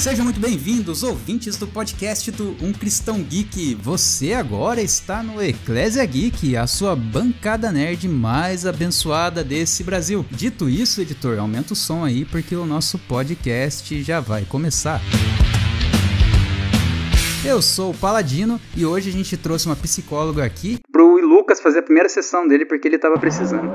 Sejam muito bem-vindos, ouvintes do podcast do Um Cristão Geek. Você agora está no Eclésia Geek, a sua bancada nerd mais abençoada desse Brasil. Dito isso, editor, aumenta o som aí porque o nosso podcast já vai começar. Eu sou o Paladino e hoje a gente trouxe uma psicóloga aqui pro Lucas fazer a primeira sessão dele porque ele tava precisando.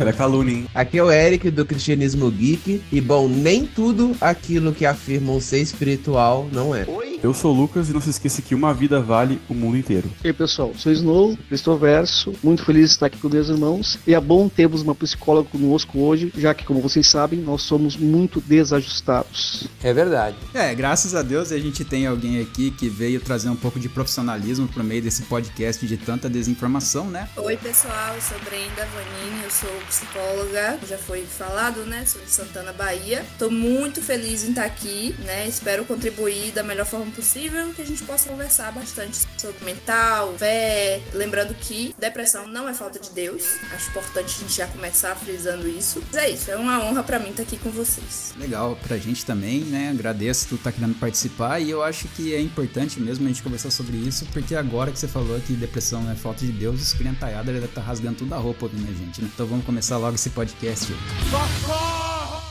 Era calúnia, hein? Aqui é o Eric do Cristianismo Geek. E bom, nem tudo aquilo que afirmam ser espiritual não é. Eu sou o Lucas e não se esqueça que uma vida vale o mundo inteiro. E aí pessoal, sou Snow, Cristoverso, muito feliz de estar aqui com meus irmãos e é bom termos uma psicóloga conosco hoje, já que como vocês sabem, nós somos muito desajustados. É verdade. É, graças a Deus a gente tem alguém aqui que veio trazer um pouco de profissionalismo pro meio desse podcast de tanta desinformação, né? Oi pessoal, eu sou Brenda Vanini, eu sou psicóloga, já foi falado, né? Sou de Santana, Bahia. Tô muito feliz em estar aqui, né? Espero contribuir da melhor forma possível que a gente possa conversar bastante sobre mental, fé. Lembrando que depressão não é falta de Deus. Acho importante a gente já começar frisando isso. Mas é isso, é uma honra pra mim estar aqui com vocês. Legal pra gente também, né? Agradeço tu tá querendo participar e eu acho que é importante mesmo a gente conversar sobre isso, porque agora que você falou que depressão não é falta de Deus, os criantaiada já deve estar rasgando tudo a roupa ouvindo a gente, né? Então vamos começar logo esse podcast aí.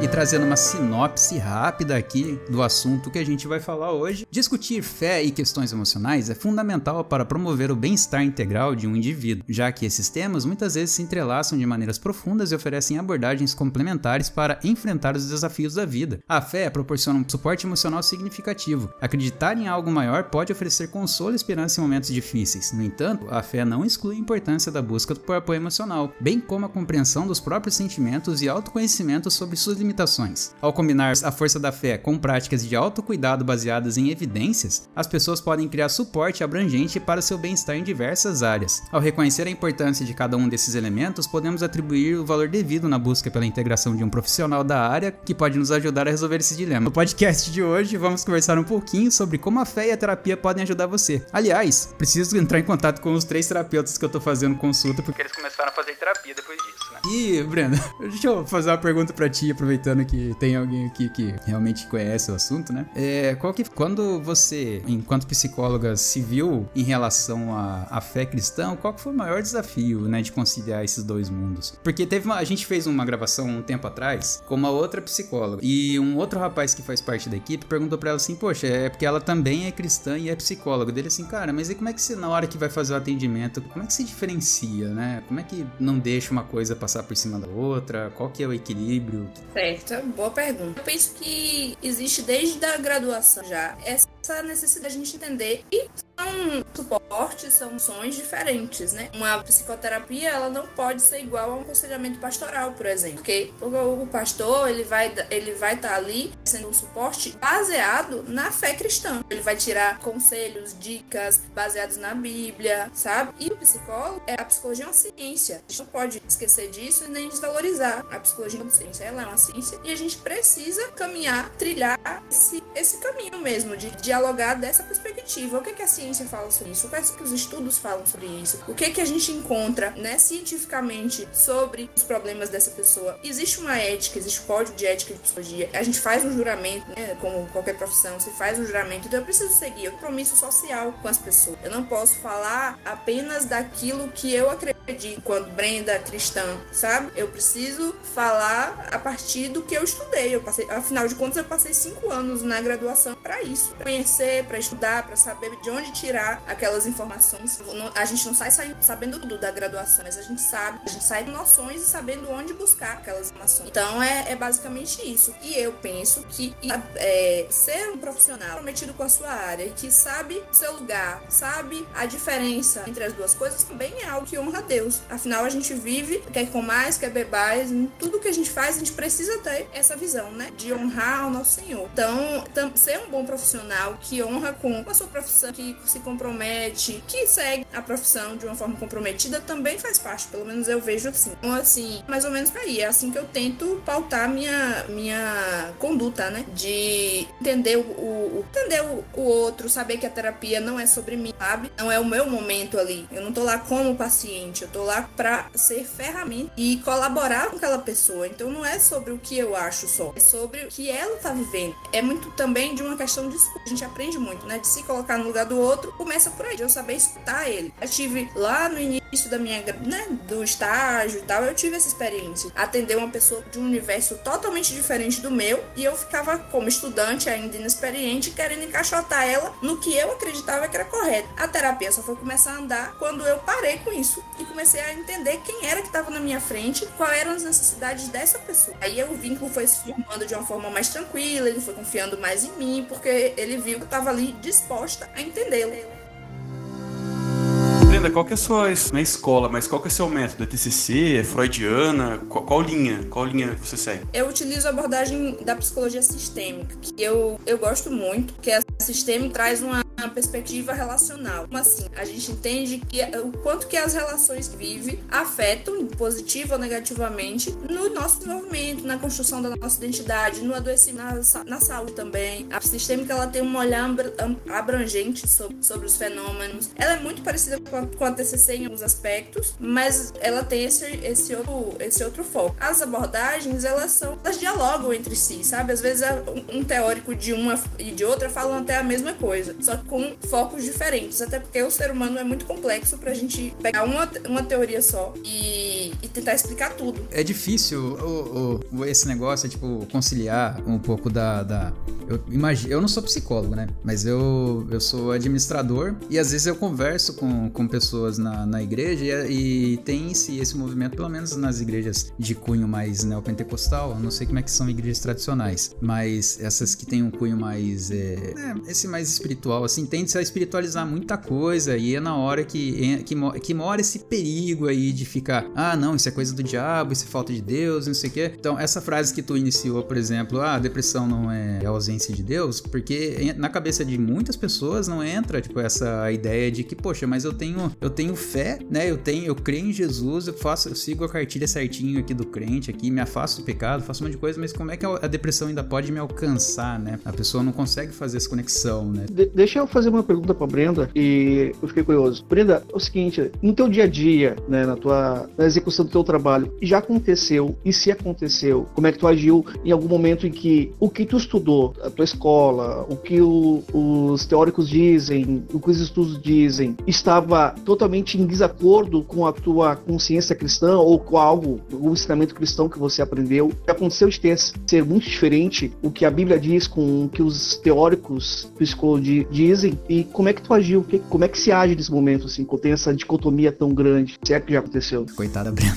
E trazendo uma sinopse rápida aqui do assunto que a gente vai falar hoje. Discutir fé e questões emocionais é fundamental para promover o bem-estar integral de um indivíduo, já que esses temas muitas vezes se entrelaçam de maneiras profundas e oferecem abordagens complementares para enfrentar os desafios da vida. A fé proporciona um suporte emocional significativo. Acreditar em algo maior pode oferecer consolo e esperança em momentos difíceis. No entanto, a fé não exclui a importância da busca por apoio emocional, bem como a compreensão dos próprios sentimentos e autoconhecimento sobre suas limitações. Ao combinar a força da fé com práticas de autocuidado baseadas em evidências, as pessoas podem criar suporte abrangente para seu bem-estar em diversas áreas. Ao reconhecer a importância de cada um desses elementos, podemos atribuir o valor devido na busca pela integração de um profissional da área que pode nos ajudar a resolver esse dilema. No podcast de hoje, vamos conversar um pouquinho sobre como a fé e a terapia podem ajudar você. Aliás, preciso entrar em contato com os três terapeutas que eu tô fazendo consulta porque eles começaram a fazer terapia depois? E, Brenda, deixa eu fazer uma pergunta para ti, aproveitando que tem alguém aqui que realmente conhece o assunto, né? É, qual que, quando você, enquanto psicóloga, se viu em relação à, à fé cristã, qual que foi o maior desafio, né, de conciliar esses dois mundos? Porque teve uma, a gente fez uma gravação um tempo atrás com uma outra psicóloga e um outro rapaz que faz parte da equipe perguntou para ela assim, poxa, é porque ela também é cristã e é psicóloga. Dele assim, cara, mas e como é que você na hora que vai fazer o atendimento, como é que se diferencia, né? Como é que não deixa uma coisa passar por cima da outra? Qual que é o equilíbrio? Certo, boa pergunta. Eu penso que existe desde a graduação já essa necessidade de a gente entender e são suportes, são sons diferentes, né? Uma psicoterapia, ela não pode ser igual a um aconselhamento pastoral, por exemplo. Porque o pastor, ele vai ele vai estar tá ali sendo um suporte baseado na fé cristã. Ele vai tirar conselhos, dicas baseados na Bíblia, sabe? E o psicólogo, é a psicologia é uma ciência. A gente não pode esquecer disso e nem desvalorizar a psicologia como ciência. Ela é uma ciência e a gente precisa caminhar, trilhar esse, esse caminho mesmo, de dialogar dessa perspectiva. O que, que a ciência fala sobre isso? O que, é que os estudos falam sobre isso? O que, que a gente encontra, né, cientificamente sobre os problemas dessa pessoa? Existe uma ética, existe um código de ética de psicologia. A gente faz um juramento, né, como qualquer profissão, você faz um juramento, então eu preciso seguir o compromisso social com as pessoas. Eu não posso falar apenas daquilo que eu acredito quando Brenda cristã, sabe? Eu preciso falar a partir do que eu estudei. Eu passei, afinal de contas, eu passei cinco anos na graduação para isso, pra conhecer, para estudar, para saber de onde tirar aquelas informações. A gente não sai sabendo tudo da graduação, mas a gente sabe, a gente sai com noções e sabendo onde buscar aquelas informações. Então é, é basicamente isso. E eu penso que é, ser um profissional prometido com a sua área que sabe o seu lugar, sabe a diferença entre as duas coisas, também é algo que honra a Deus. Afinal, a gente vive, quer comais, quer bebais, em tudo que a gente faz, a gente precisa ter essa visão, né? De honrar ao nosso Senhor. Então, ser um bom profissional que honra com a sua profissão, que se compromete, que segue a profissão de uma forma comprometida, também faz parte. Pelo menos eu vejo assim. Então, assim, mais ou menos pra aí. É assim que eu tento pautar minha, minha conduta, né? De entender o, o entender o, o outro, saber que a terapia não é sobre mim, sabe? Não é o meu momento ali. Eu não tô lá como paciente, eu tô lá pra ser ferramenta e colaborar com aquela pessoa. Então não é sobre o que eu acho só, é sobre o que ela tá vivendo. É muito também de uma questão de escuta. A gente aprende muito, né? De se colocar no lugar do outro, começa por aí, de eu saber escutar ele. Eu tive lá no início da minha, né, do estágio e tal, eu tive essa experiência. Atender uma pessoa de um universo totalmente diferente do meu e eu ficava como estudante ainda inexperiente querendo encaixotar ela no que eu acreditava que era correto. A terapia só foi começar a andar quando eu parei com isso e comecei a entender quem era que estava na minha frente, quais eram as necessidades dessa pessoa. Aí o vínculo foi se formando de uma forma mais tranquila, ele foi confiando mais em mim, porque ele viu que eu estava ali disposta a entendê-lo. Brenda, qual que é a sua na escola, mas qual que é o seu método? É TCC, é freudiana? Qual, qual linha? Qual linha você segue? Eu utilizo a abordagem da psicologia sistêmica, que eu, eu gosto muito, que a sistêmica traz uma perspectiva relacional. Como assim? A gente entende que o quanto que as relações que afetam, positivo ou negativamente, no nosso desenvolvimento, na construção da nossa identidade, no adoecimento, na, na saúde também. A sistêmica ela tem um olhar abrangente sobre, sobre os fenômenos. Ela é muito parecida com a, com a TCC em alguns aspectos, mas ela tem esse, esse, outro, esse outro foco. As abordagens, elas são, elas dialogam entre si, sabe? Às vezes um teórico de uma e de outra falam até a mesma coisa, só que com focos diferentes, até porque o ser humano é muito complexo pra gente pegar uma, uma teoria só e, e tentar explicar tudo. É difícil o, o, esse negócio, tipo, conciliar um pouco da. da eu, imagino, eu não sou psicólogo, né? Mas eu, eu sou administrador e às vezes eu converso com, com pessoas na, na igreja e, e tem esse, esse movimento, pelo menos nas igrejas de cunho mais neopentecostal. Eu não sei como é que são igrejas tradicionais, mas essas que têm um cunho mais. É, é, esse mais espiritual, assim, tende a espiritualizar muita coisa e é na hora que, que, que mora esse perigo aí de ficar, ah, não, isso é coisa do diabo, isso é falta de Deus, não sei o quê. Então, essa frase que tu iniciou, por exemplo, ah, depressão não é ausência de Deus, porque na cabeça de muitas pessoas não entra, tipo, essa ideia de que, poxa, mas eu tenho, eu tenho fé, né? Eu tenho, eu creio em Jesus, eu faço, eu sigo a cartilha certinho aqui do crente aqui, me afasto do pecado, faço um monte de coisa, mas como é que a depressão ainda pode me alcançar, né? A pessoa não consegue fazer essa conexão, né? De deixa eu fazer uma pergunta para Brenda e eu fiquei curioso. Brenda, é o seguinte, no teu dia a dia, né, na tua na execução do teu trabalho, já aconteceu e se aconteceu, como é que tu agiu em algum momento em que o que tu estudou, a tua escola, o que o, os teóricos dizem, o que os estudos dizem, estava totalmente em desacordo com a tua consciência cristã ou com algo, o ensinamento cristão que você aprendeu? Aconteceu de ter ser muito diferente o que a Bíblia diz com o que os teóricos psicologia dizem e como é que tu agiu? Como é que se age nesse momento, assim, quando tem essa dicotomia tão grande? Se é que já aconteceu? Coitada, Brenda.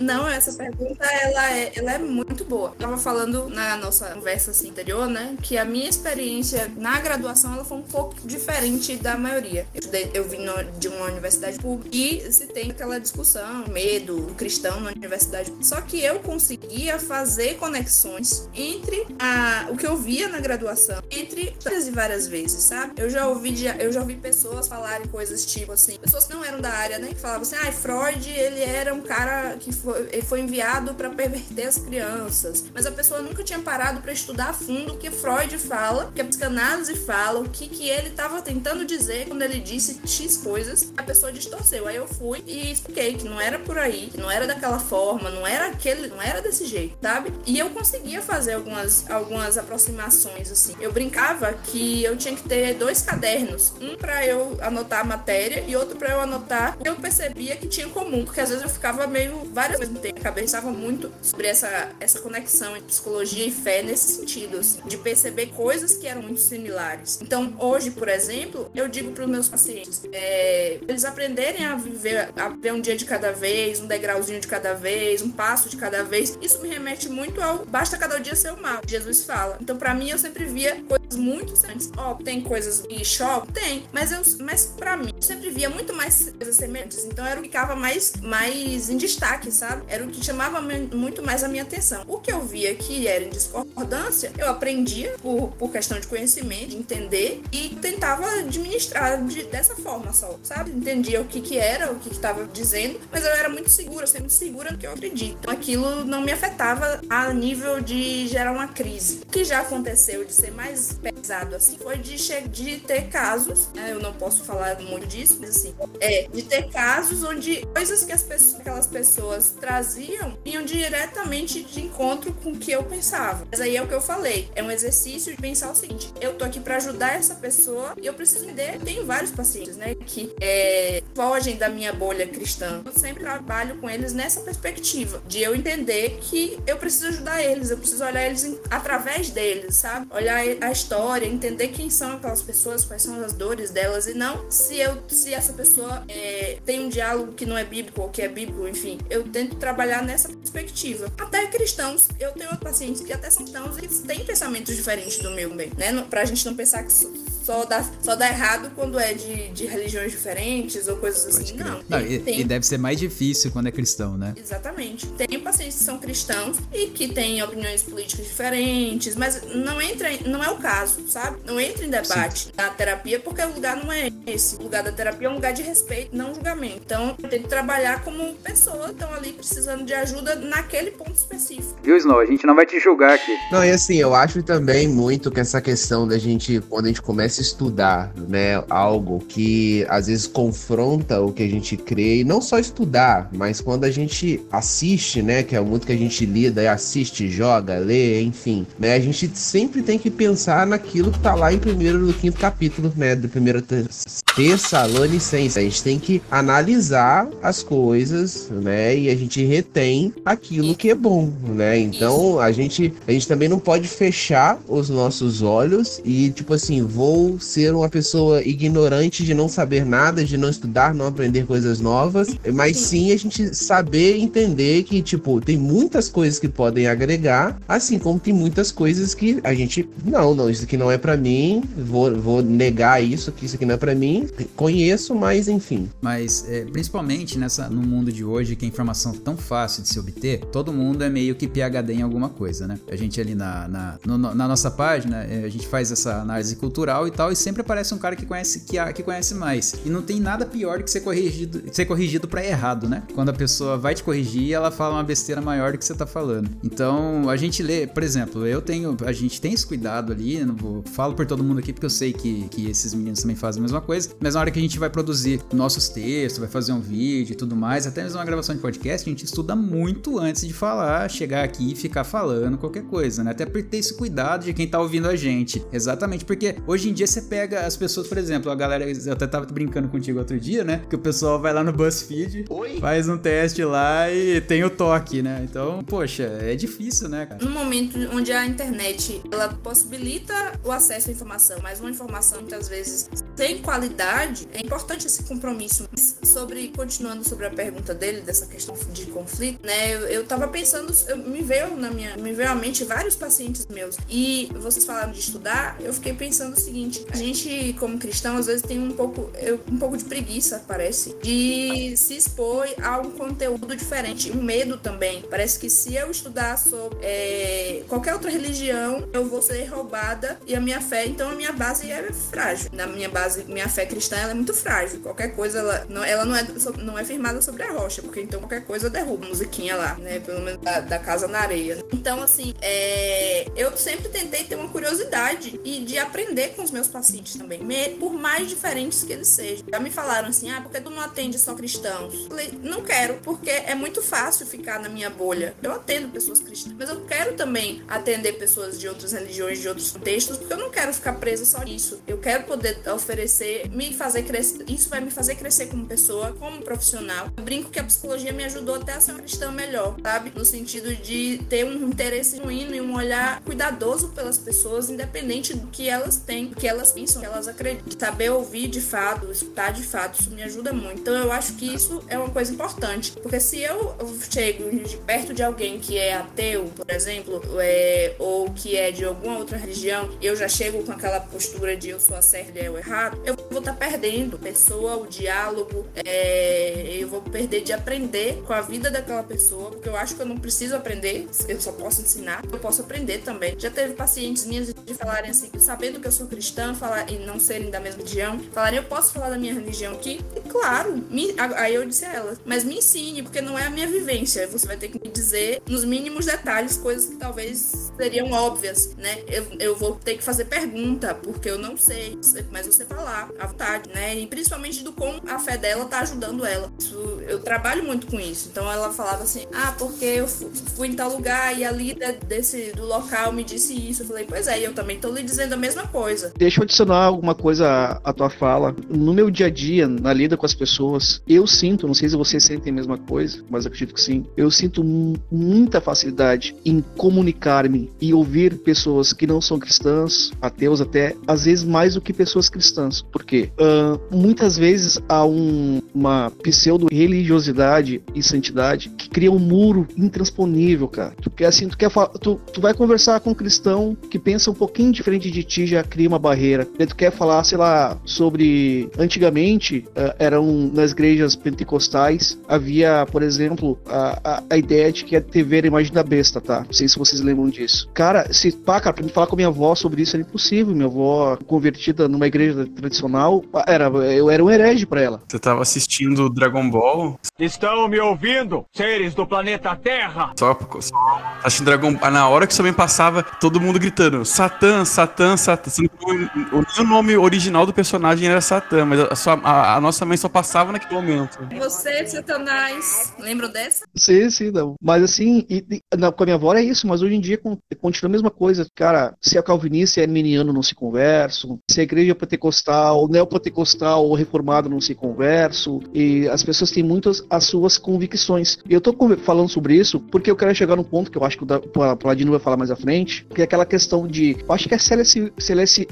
Não, essa pergunta, ela é, ela é muito boa. Eu tava falando na nossa conversa assim, anterior, né, que a minha experiência na graduação, ela foi um pouco diferente da maioria. Eu, eu vim no, de uma universidade pública e se tem aquela discussão, medo cristão na universidade. Só que eu conseguia fazer conexões entre a, o que eu via na graduação, entre várias e várias vezes, sabe? Eu já ouvi, eu já ouvi pessoas falarem coisas tipo assim, pessoas que não eram da área, né? Que falavam assim, ah, Freud, ele era um cara que foi, ele foi enviado para perverter as crianças. Mas a pessoa nunca tinha parado para estudar a fundo o que Freud fala, que a psicanálise fala, o que, que ele estava tentando dizer quando ele disse X coisas, a pessoa distorceu. Aí eu fui e expliquei que não era por aí, que não era daquela forma, não era aquele, não era desse jeito, sabe? E eu conseguia fazer algumas, algumas aproximações, assim. Eu brincava que eu tinha que ter dois cadernos, um para eu anotar a matéria e outro para eu anotar o que eu percebia que tinha em comum, porque às vezes eu ficava meio várias vezes no tempo, cabeçava muito sobre essa, essa conexão entre psicologia e fé nesse sentido, assim, de perceber coisas que eram muito similares. Então, hoje, por exemplo, eu digo para os meus pacientes, é, eles aprenderem a viver, a ver um dia de cada vez, um degrauzinho de cada vez, um passo de cada vez. Isso me remete muito ao basta cada dia ser o mal. Jesus fala. Então, para mim, eu sempre via coisas muito semelhantes. Ó, oh, tem coisas que chocam? Tem, mas eu, mas para mim, eu sempre via muito mais coisas semelhantes. Então, era o que ficava mais, mais em destaque, sabe? Era o que chamava muito mais a minha atenção. O que eu via que era em discordância, eu aprendia por, por questão de conhecimento, de entender e tentava administrar de, dessa forma só, sabe? Entendia o que que era, o que que tava dizendo, mas eu era muito segura, sempre segura do que eu acredito. Então, aquilo não me afetava a nível de gerar uma crise. O que já aconteceu de ser mais pesado assim foi de, de ter casos, né, eu não posso falar muito disso, mas assim, é, de ter casos onde coisas que as pessoas, aquelas pessoas traziam vinham diretamente de encontro com o que eu pensava. Mas aí é o que eu falei, é um exercício de pensar o seguinte, eu tô aqui para ajudar essa pessoa e eu preciso entender, tenho vários pacientes, né, que é, fogem da minha bolha cristã. Eu sempre trabalho com eles nessa perspectiva de eu entender que eu preciso ajudar eles, eu preciso olhar eles através deles, sabe? Olhar a história, entender quem são aquelas pessoas, quais são as dores delas e não se eu se essa pessoa é, tem um diálogo que não é bíblico ou que é bíblico, enfim. Eu tento trabalhar nessa perspectiva. Até cristãos, eu tenho pacientes que até são cristãos e têm pensamentos diferentes do meu bem, né? Pra gente não pensar que só dá, só dá errado quando é de, de religiões diferentes ou coisas assim. Não. não e, tem... e, deve ser mais difícil quando é cristão, né? Exatamente. Tem pacientes que são cristãos e que têm opiniões políticas diferentes, mas não entra, não é o caso, sabe? Não entra em debate Sim. na terapia porque o lugar não é esse. O lugar da terapia é um lugar de respeito, não julgamento. Então, tem que trabalhar como pessoa, estão ali precisando de ajuda naquele ponto específico. Viu, Snow? A gente não vai te julgar aqui. Não, e assim, eu acho também muito que essa questão da gente, quando a gente começa estudar, né, algo que às vezes confronta o que a gente crê, e não só estudar, mas quando a gente assiste, né, que é muito que a gente lida, assiste, joga, lê, enfim, né, a gente sempre tem que pensar naquilo que tá lá em primeiro do quinto capítulo, né, do primeiro Tessalonicense. A gente tem que analisar as coisas, né, e a gente retém aquilo que é bom, né? Então, a gente a gente também não pode fechar os nossos olhos e tipo assim, vou ser uma pessoa ignorante de não saber nada, de não estudar, não aprender coisas novas, mas sim a gente saber entender que, tipo, tem muitas coisas que podem agregar, assim como tem muitas coisas que a gente, não, não, isso aqui não é para mim, vou, vou negar isso, que isso aqui não é para mim, conheço, mas enfim. Mas, é, principalmente nessa, no mundo de hoje, que a informação é tão fácil de se obter, todo mundo é meio que PHD em alguma coisa, né? A gente ali na, na, no, na nossa página, é, a gente faz essa análise cultural e tal, e sempre aparece um cara que conhece que, que conhece mais. E não tem nada pior do que ser corrigido, ser corrigido para errado, né? Quando a pessoa vai te corrigir, ela fala uma besteira maior do que você tá falando. Então, a gente lê, por exemplo, eu tenho, a gente tem esse cuidado ali, não vou, falo por todo mundo aqui porque eu sei que, que esses meninos também fazem a mesma coisa, mas na hora que a gente vai produzir nossos textos, vai fazer um vídeo e tudo mais, até mesmo uma gravação de podcast, a gente estuda muito antes de falar, chegar aqui e ficar falando qualquer coisa, né? Até por ter esse cuidado de quem tá ouvindo a gente. Exatamente, porque hoje em dia você pega as pessoas, por exemplo, a galera, eu até tava brincando contigo outro dia, né? Que o pessoal vai lá no BuzzFeed, Oi? faz um teste lá e tem o toque, né? Então, poxa, é difícil, né, cara? Num momento onde a internet, ela possibilita o acesso à informação, mas uma informação muitas vezes sem qualidade, é importante esse compromisso. Sobre, continuando sobre a pergunta dele, dessa questão de conflito, né? Eu, eu tava pensando, eu, me veio na minha, me veio à mente vários pacientes meus. E vocês falaram de estudar, eu fiquei pensando o seguinte, a gente, como cristão, às vezes tem um pouco, um pouco de preguiça, parece, de se expor a um conteúdo diferente. Um medo também. Parece que se eu estudar sobre é, qualquer outra religião, eu vou ser roubada e a minha fé, então a minha base é frágil. Na minha base, minha fé cristã, ela é muito frágil. Qualquer coisa, ela não, ela não, é, não é firmada sobre a rocha, porque então qualquer coisa derruba. Musiquinha lá, né? Pelo menos da, da casa na areia. Então, assim, é, eu sempre tentei ter uma curiosidade e de aprender com os meus pacientes também, por mais diferentes que eles sejam. Já me falaram assim, ah, porque tu não atende só cristãos? Falei, não quero, porque é muito fácil ficar na minha bolha. Eu atendo pessoas cristãs, mas eu quero também atender pessoas de outras religiões, de outros contextos, porque eu não quero ficar presa só nisso. Eu quero poder oferecer, me fazer crescer, isso vai me fazer crescer como pessoa, como profissional. Eu brinco que a psicologia me ajudou até a ser uma cristã melhor, sabe? No sentido de ter um interesse genuíno e um olhar cuidadoso pelas pessoas, independente do que elas têm, do que elas pensam, que elas acreditam. Saber ouvir de fato, escutar de fato, isso me ajuda muito. Então eu acho que isso é uma coisa importante. Porque se eu chego de perto de alguém que é ateu, por exemplo, é, ou que é de alguma outra religião, eu já chego com aquela postura de eu sou a certa e é o errado, eu vou tá perdendo pessoa, o diálogo, é, eu vou perder de aprender com a vida daquela pessoa, porque eu acho que eu não preciso aprender, eu só posso ensinar, eu posso aprender também. Já teve pacientes minhas de falarem assim, sabendo que eu sou cristã, falar, e não serem da mesma religião, falarem, eu posso falar da minha religião aqui? claro. Me, aí eu disse a ela, mas me ensine, porque não é a minha vivência. Você vai ter que me dizer nos mínimos detalhes coisas que talvez seriam óbvias, né? Eu, eu vou ter que fazer pergunta, porque eu não sei, mas você falar à né? E principalmente do como a fé dela tá ajudando ela. Isso, eu trabalho muito com isso. Então ela falava assim: ah, porque eu fui em tal lugar e a líder desse, do local me disse isso. Eu falei, pois é, eu também tô lhe dizendo a mesma coisa. Deixa eu adicionar alguma coisa à tua fala. No meu dia a dia, na lida com as pessoas, eu sinto, não sei se vocês sentem a mesma coisa, mas acredito que sim. Eu sinto muita facilidade em comunicar-me e ouvir pessoas que não são cristãs, ateus até, às vezes mais do que pessoas cristãs. Por quê? Uh, muitas vezes há um, uma pseudo-religiosidade e santidade que cria um muro intransponível, cara. Tu quer assim, tu quer tu, tu vai conversar com um cristão que pensa um pouquinho diferente de ti, já cria uma barreira. Tu quer falar, sei lá, sobre antigamente uh, eram nas igrejas pentecostais havia, por exemplo, a, a, a ideia de que a TV era imagem da besta, tá? Não sei se vocês lembram disso. Cara, se pá, cara, pra me falar com minha avó sobre isso era impossível. Minha avó convertida numa igreja tradicional, era eu era um herege para ela. Você tava assistindo Dragon Ball? Estão me ouvindo, seres do planeta Terra? Só, só assistindo Dragon Ball. Na hora que também passava, todo mundo gritando: Satã, Satã, Satã. O, o nome original do personagem era Satã, mas a, sua, a, a, nossa mãe só passava naquele momento. Você, Satanás, lembram dessa? Sim, sim, não. Mas assim, e, e, na, com a minha avó é isso, mas hoje em dia continua a mesma coisa. Cara, se é calvinista e é arminiano não se conversam, se a igreja é pentecostal, neopentecostal ou reformado não se conversam, e as pessoas têm muitas as suas convicções. E eu tô falando sobre isso porque eu quero chegar num ponto que eu acho que o Paladino vai falar mais à frente, que é aquela questão de. Eu acho que é C.S.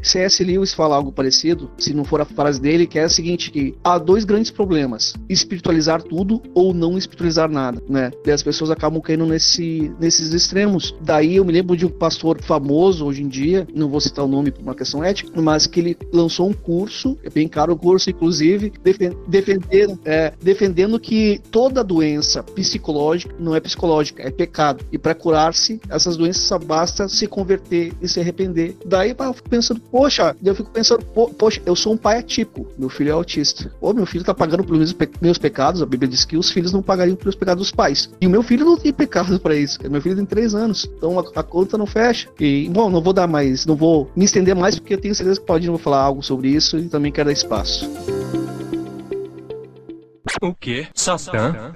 C.S. Lewis fala algo parecido, se não for a frase dele, que é a seguinte: que há dois grandes problemas: espiritualizar tudo ou não espiritualizar nada, né? E as pessoas acabam caindo nesse, nesses extremos. Daí eu me lembro de um pastor famoso hoje em dia, não vou citar o nome por uma questão ética, mas que ele lançou um curso, é bem caro o curso, inclusive, defendendo, é, defendendo que toda doença psicológica não é psicológica, é pecado. E para curar-se, essas doenças só basta se converter e se arrepender. Daí eu fico pensando, poxa, eu fico pensando, poxa, eu sou um pai atípico, meu filho é autista. Ou meu filho tá pagando pelos meus pecados, a Bíblia diz que os filhos não pagariam pelos pecados dos pais. E o meu filho não tem pecado para isso, meu filho tem três anos, então a, a, conta não fecha. E, bom, não vou dar mais, não vou me estender mais, porque eu tenho certeza que pode falar algo sobre isso e também quero dar espaço. O que? Satã?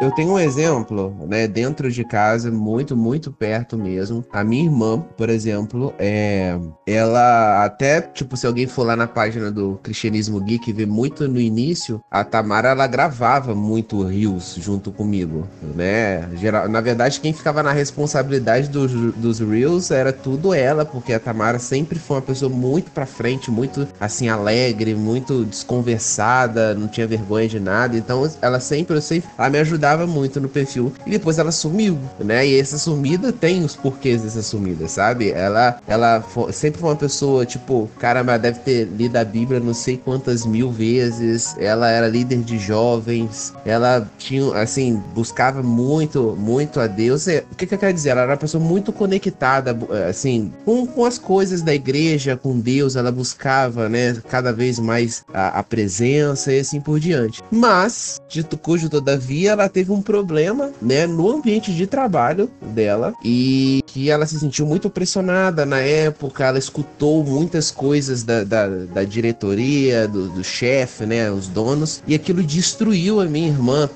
Eu tenho um exemplo, né, dentro de casa, muito, muito perto mesmo. A minha irmã, por exemplo, é, ela até, tipo, se alguém for lá na página do Cristianismo Geek ver muito no início, a Tamara, ela gravava muito rios junto comigo, né? Geral, na verdade, quem ficava na responsabilidade dos, dos reels era tudo ela, porque a Tamara sempre foi uma pessoa muito pra frente, muito, assim, alegre, muito desconversada, não tinha vergonha de nada. Então, ela sempre, eu sempre, ela me ajudava muito no perfil. E depois ela sumiu, né? E essa sumida tem os porquês dessa sumida, sabe? Ela, ela foi, sempre foi uma pessoa, tipo, cara, mas deve ter lido a Bíblia não sei quantas mil vezes. Ela era líder de jovens. Ela tinha, assim, buscava muito, muito a Deus. E, o que, que eu quero dizer? Ela era uma pessoa muito conectada, assim, com, com as coisas da igreja, com Deus. Ela buscava, né, cada vez mais a, a presença e assim por diante. Mas, dito cujo, todavia, ela teve um problema, né, no ambiente de trabalho dela e que ela se sentiu muito pressionada na época. Ela escutou muitas coisas da, da, da diretoria, do, do chefe, né, os donos, e aquilo destruiu a minha irmã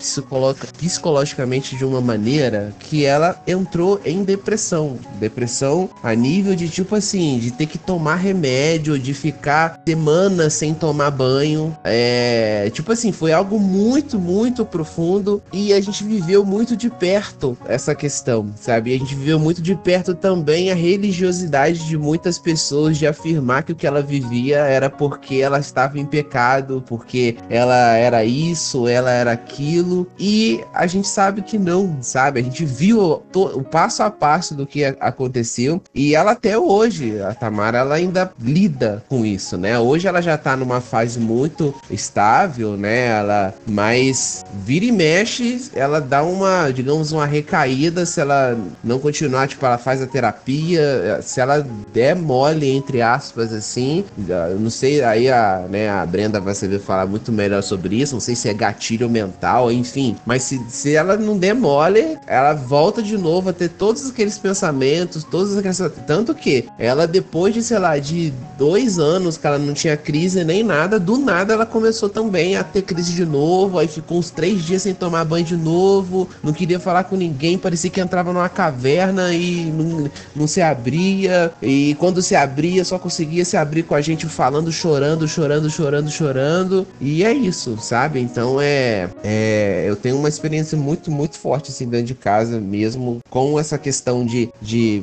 psicologicamente de uma maneira que ela entrou em depressão. Depressão a nível de tipo assim, de ter que tomar remédio, de ficar semanas sem tomar banho. É, tipo assim, foi algo muito, muito profundo e a gente viveu muito de perto essa questão, sabe? A gente viveu muito de perto também a religiosidade de muitas pessoas de afirmar que o que ela vivia era porque ela estava em pecado, porque ela era isso, ela era aquilo, e a gente sabe que não, sabe? A gente viu o passo a passo do que aconteceu e ela até hoje, a Tamara, ela ainda lida com isso, né? Hoje ela já tá numa fase muito estável, né? Ela mais vira e mexe ela dá uma, digamos, uma recaída se ela não continuar, tipo, ela faz a terapia, se ela der mole, entre aspas, assim, não sei, aí a, né, a Brenda vai saber falar muito melhor sobre isso, não sei se é gatilho mental, enfim, mas se, se ela não der mole, ela volta de novo a ter todos aqueles pensamentos, todas aquelas, tanto que ela depois de, sei lá, de dois anos que ela não tinha crise nem nada, do nada ela começou também a ter crise de novo, aí ficou uns três dias sem tomar banho de novo, não queria falar com ninguém, parecia que entrava numa caverna e não, não se abria, e quando se abria só conseguia se abrir com a gente falando, chorando, chorando, chorando, chorando, e é isso, sabe? Então é, é eu tenho uma experiência muito, muito forte assim dentro de casa mesmo, com essa questão de, de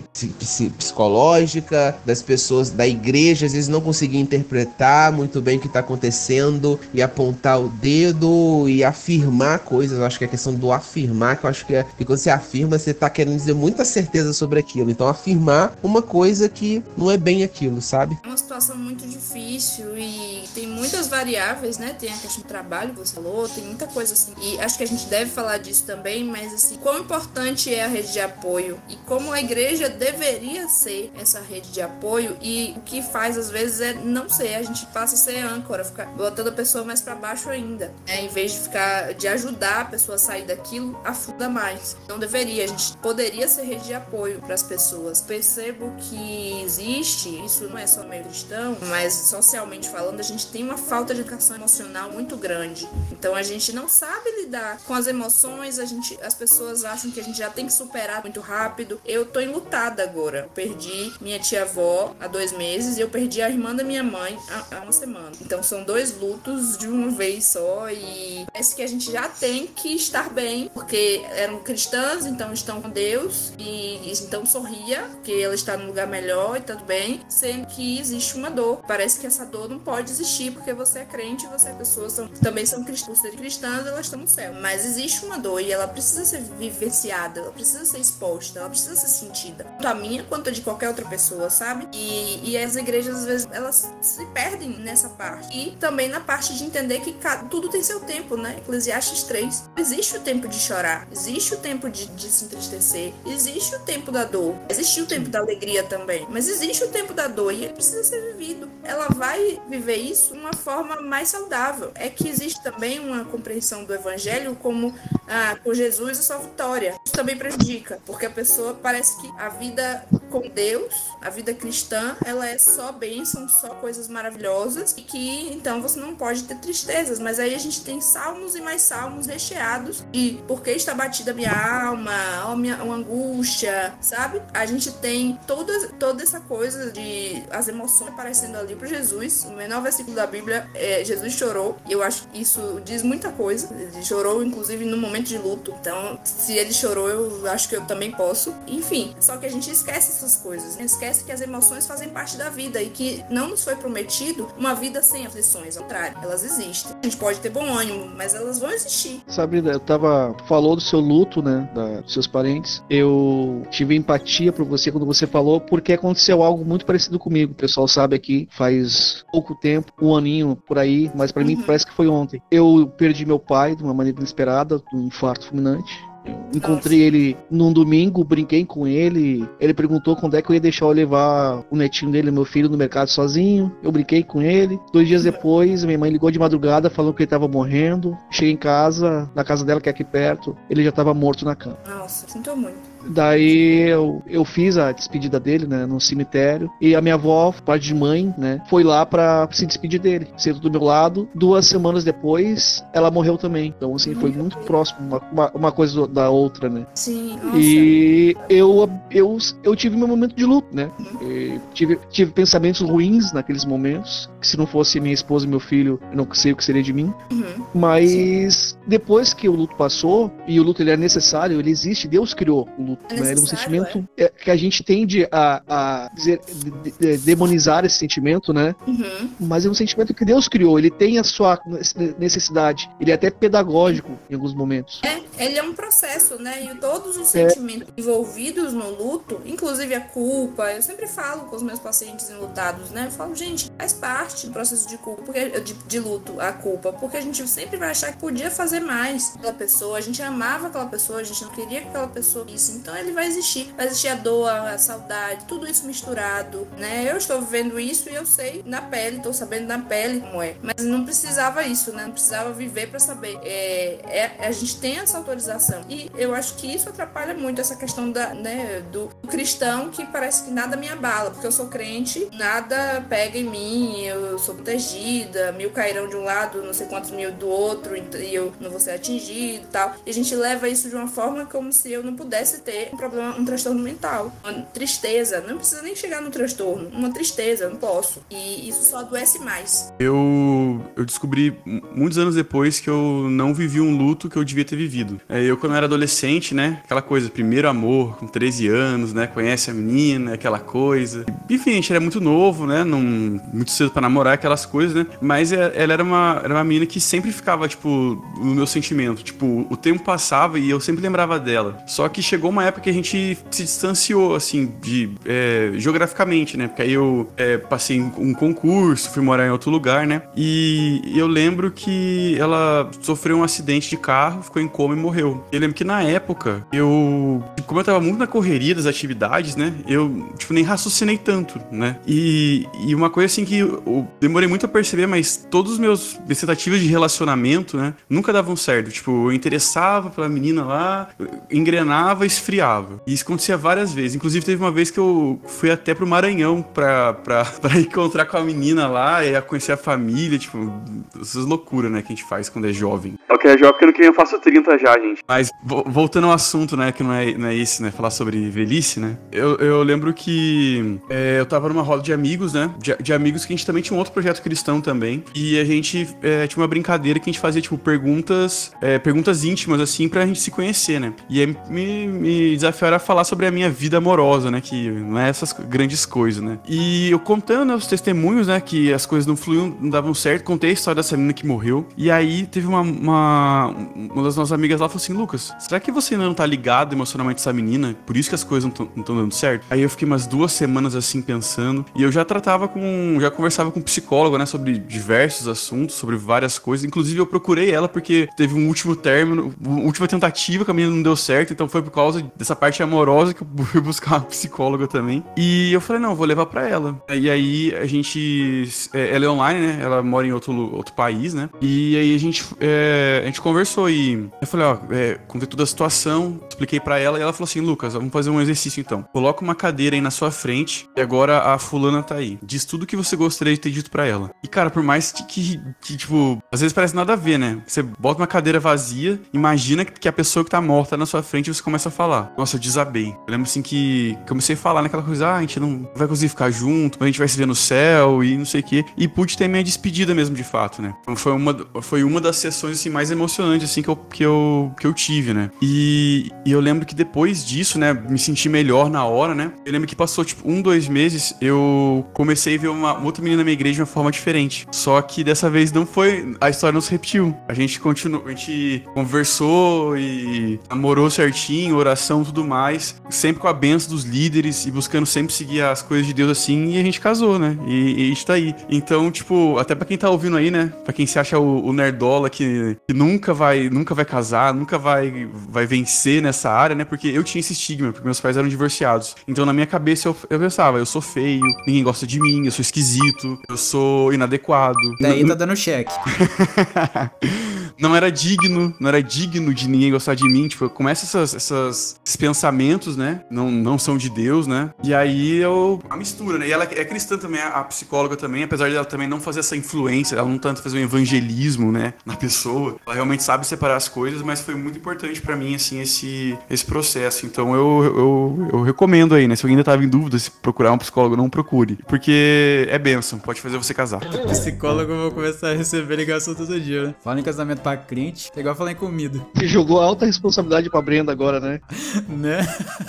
psicológica, das pessoas da igreja, às vezes não conseguir interpretar muito bem o que está acontecendo e apontar o dedo e afirmar coisas. Eu acho que é questão do afirmar, que eu acho que, é, que quando você afirma, você está querendo dizer muita certeza sobre aquilo. Então, afirmar uma coisa que não é bem aquilo, sabe? É uma situação muito difícil e tem muitas variáveis, né? Tem a questão do trabalho, você falou, tem muita coisa assim. E acho que a gente deve falar disso também, mas assim, quão importante é a rede de apoio e como a igreja deveria ser essa rede de apoio e o que faz às vezes é não ser, a gente passa a ser âncora, ficar botando a pessoa mais para baixo ainda. É, em vez de ficar de ajudar a pessoa sair daquilo, afunda mais. Não deveria, a gente poderia ser rede de apoio para as pessoas. Percebo que existe, isso não é só meio cristão, mas socialmente falando, a gente tem uma falta de educação emocional muito grande. Então a gente não sabe lidar com as emoções, a gente as pessoas acham que a gente já tem que superar muito rápido. Eu tô enlutada agora. Eu perdi minha tia-avó há dois meses e eu perdi a irmã da minha mãe há, há uma semana. Então são dois lutos de uma vez só e parece que a gente já tem que estar bem, porque eram cristãs, então estão com Deus e, então sorria, porque ela está num lugar melhor e tudo bem, sendo que existe uma dor. Parece que essa dor não pode existir porque você é crente, você é pessoa, são, também são cristãs, cristãs, elas estão no céu. Mas existe uma dor e ela precisa ser vivenciada, ela precisa ser exposta, ela precisa ser sentida. Tanto a minha quanto a de qualquer outra pessoa, sabe? E, e as igrejas, às vezes, elas se perdem nessa parte. E também na parte de entender que tudo tem seu tempo, né? Eclesiastes 3. Existe o tempo de chorar, existe o tempo de, de se entristecer, existe o tempo da dor, existe o tempo da alegria também, mas existe o tempo da dor e ele precisa ser vivido. Ela vai viver isso de uma forma mais saudável. É que existe também uma compreensão do evangelho como ah, com Jesus a sua vitória. Isso também prejudica, porque a pessoa parece que a vida com Deus, a vida cristã, ela é só bênção, só coisas maravilhosas e que então você não pode ter tristezas. Mas aí a gente tem salmos e mais salmos recheados de por que está batida minha alma, ó, minha, uma angústia, sabe? A gente tem toda, toda essa coisa de as emoções aparecendo ali para Jesus. O menor versículo da Bíblia é Jesus chorou. E eu acho que isso diz muita coisa. Ele chorou, inclusive, no momento de luto. Então, se ele chorou, eu acho que eu também posso. Enfim, só que a gente esquece essas coisas. Né? Esquece que as emoções fazem parte da vida e que não nos foi prometido uma vida sem aflições. Ao contrário, elas existem. A gente pode ter bom ânimo, mas elas vão existir. Sabrina, eu tava. Falou do seu luto, né? Da, dos seus parentes. Eu tive empatia por você quando você falou, porque aconteceu algo muito parecido comigo. O pessoal sabe aqui, faz pouco tempo, um aninho por aí, mas para uhum. mim parece que foi ontem. Eu perdi meu pai de uma maneira inesperada, de um infarto fulminante. Encontrei ele num domingo, brinquei com ele. Ele perguntou quando é que eu ia deixar eu levar o netinho dele, meu filho, no mercado sozinho. Eu brinquei com ele. Dois dias depois, minha mãe ligou de madrugada falando que ele tava morrendo. Cheguei em casa, na casa dela, que é aqui perto, ele já tava morto na cama. Nossa, sinto muito. Daí eu, eu fiz a despedida dele, né, no cemitério. E a minha avó, pai de mãe, né, foi lá para se despedir dele. Sentou do meu lado. Duas semanas depois, ela morreu também. Então, assim, foi muito próximo, uma, uma, coisa da outra, né. Sim, nossa. E eu, eu, eu tive meu momento de luto, né. Uhum. Tive, tive pensamentos ruins naqueles momentos. Que se não fosse minha esposa e meu filho, eu não sei o que seria de mim. Uhum. Mas Sim. depois que o luto passou, e o luto ele é necessário, ele existe, Deus criou o luto é né? Ele é um sentimento é? que a gente tende a, a dizer, de, de, demonizar esse sentimento, né? Uhum. Mas é um sentimento que Deus criou. Ele tem a sua necessidade. Ele é até pedagógico em alguns momentos. É, ele é um processo, né? E todos os sentimentos envolvidos no luto, inclusive a culpa, eu sempre falo com os meus pacientes enlutados, né? Eu falo, gente, faz parte do processo de culpa, porque, de, de luto, a culpa, porque a gente sempre vai achar que podia fazer mais pela pessoa, a gente amava aquela pessoa, a gente não queria que aquela pessoa isso. Então ele vai existir. Vai existir a dor, a saudade, tudo isso misturado, né? Eu estou vivendo isso e eu sei na pele, estou sabendo na pele como é. Mas não precisava isso, né? Não precisava viver para saber. É, é, a gente tem essa autorização. E eu acho que isso atrapalha muito essa questão da, né, do cristão que parece que nada me abala, porque eu sou crente, nada pega em mim, eu sou protegida, mil cairão de um lado, não sei quantos mil do outro, e eu não vou ser atingido e tal. E a gente leva isso de uma forma como se eu não pudesse ter um problema, um transtorno mental, uma tristeza. Não precisa nem chegar no transtorno, uma tristeza, eu não posso. E isso só adoece mais. Eu, eu descobri muitos anos depois que eu não vivi um luto que eu devia ter vivido. É, eu, quando era adolescente, né? Aquela coisa, primeiro amor, com 13 anos, né? Conhece a menina, aquela coisa. Enfim, a gente era muito novo, né? Muito cedo para namorar, aquelas coisas, né? Mas é, ela era uma, era uma menina que sempre ficava, tipo, no meu sentimento. Tipo, o tempo passava e eu sempre lembrava dela. Só que chegou uma época que a gente se distanciou, assim, de é, geograficamente, né? Porque aí eu é, passei um concurso, fui morar em outro lugar, né? E eu lembro que ela sofreu um acidente de carro, ficou em coma e morreu. Eu lembro que na época, eu. Como eu tava muito na correria das atividades, né? Eu, tipo, nem raciocinei tanto, né? E, e uma coisa assim que eu demorei muito a perceber, mas todos os meus tentativas de relacionamento, né? Nunca davam certo. Tipo, eu interessava pela menina lá, engrenava, esfriava. E isso acontecia várias vezes. Inclusive, teve uma vez que eu fui até pro Maranhão pra, pra, pra encontrar com a menina lá e conhecer a família, tipo, essas loucuras, né, que a gente faz quando é jovem. O que é jovem, porque ano que vem eu faço 30 já, gente. Mas, voltando ao assunto, né, que não é, não é esse, né, falar sobre velhice, né, eu, eu lembro que é, eu tava numa roda de amigos, né, de, de, amigos que a gente também tinha um outro projeto cristão também, e a gente é, tinha uma brincadeira que a gente fazia, tipo, perguntas, é, perguntas íntimas, assim, pra gente se conhecer, né, e aí me, me desafiaram a falar sobre a minha vida amorosa, né, que não é essas grandes coisas, né, e eu contando né, os testemunhos, né, que as coisas não fluíam, não davam certo, contei a história dessa menina que morreu, e aí teve uma, uma, uma das nossas amigas lá falou assim, Lucas, será que você ainda não tá ligado emocionalmente essa menina? Por isso que as coisas não estão dando certo? Aí eu fiquei umas duas semanas assim pensando, e eu já tratava com, já conversava com um psicólogo, né, sobre diversos assuntos, sobre várias coisas, inclusive eu procurei ela porque teve um último término, uma última tentativa que a menina não deu certo, então foi por causa dessa parte amorosa que eu fui buscar uma psicóloga também. E eu falei, não, vou levar para ela. E aí a gente. É, ela é online, né? Ela mora em outro, outro país, né? E aí a gente, é, a gente conversou e eu falei, ó, é, contei toda a situação, expliquei para ela e ela falou assim: Lucas, vamos fazer um exercício então. Coloca uma cadeira aí na sua frente e agora a fulana tá aí. Diz tudo que você gostaria de ter dito para ela. E cara, por mais que, que, que, tipo, às vezes parece nada a ver, né? Você bota uma cadeira vazia, imagina que a pessoa que tá morta na sua frente e você começa a falar. Nossa, eu desabei. Eu lembro assim que comecei a falar naquela coisa, ah, a gente não vai conseguir ficar junto, a gente vai se ver no céu e não sei o quê. E pude ter minha despedida mesmo, de fato, né? Foi uma, foi uma das sessões assim, mais emocionantes assim, que, eu, que, eu, que eu tive, né? E, e eu lembro que depois disso, né, me senti melhor na hora, né? Eu lembro que passou, tipo, um, dois meses, eu comecei a ver uma, uma outra menina na minha igreja de uma forma diferente. Só que dessa vez não foi. A história não se repetiu. A gente continuou, a gente conversou e namorou certinho, oração tudo mais. Sempre com a benção dos líderes e buscando sempre seguir as coisas de Deus assim. E a gente casou, né? E, e a gente tá aí. Então, tipo, até pra quem tá ouvindo aí, né? Pra quem se acha o, o nerdola que, que, nunca vai nunca vai casar, nunca vai, vai vencer nessa área, né? Porque eu tinha esse estigma, porque meus pais eram divorciados. Então, na minha cabeça, eu, eu pensava, eu sou feio, ninguém gosta de mim, eu sou esquisito, eu sou inadequado. Daí tá dando cheque. não era digno, não era digno de ninguém gostar de mim. Tipo, começa essas, essas, esses pensamentos, né? Não, não são de Deus, né? E aí eu. A mistura, né? E ela é cristã também, a psicóloga também, apesar dela também não fazer essa influência, ela não tanto fazer um evangelismo, né? Na pessoa. Ela realmente sabe separar as coisas, mas foi muito importante para mim, assim, esse, esse processo. Então eu, eu, eu recomendo aí, né? Se alguém ainda tava em dúvida se procurar um psicólogo, não procure. Porque é bênção, pode fazer você casar. Psicólogo eu vou começar a receber ligação todo dia, né? Fala em casamento pra crente, é igual falar em comida. Você jogou alta responsabilidade pra Brenda agora, né? né?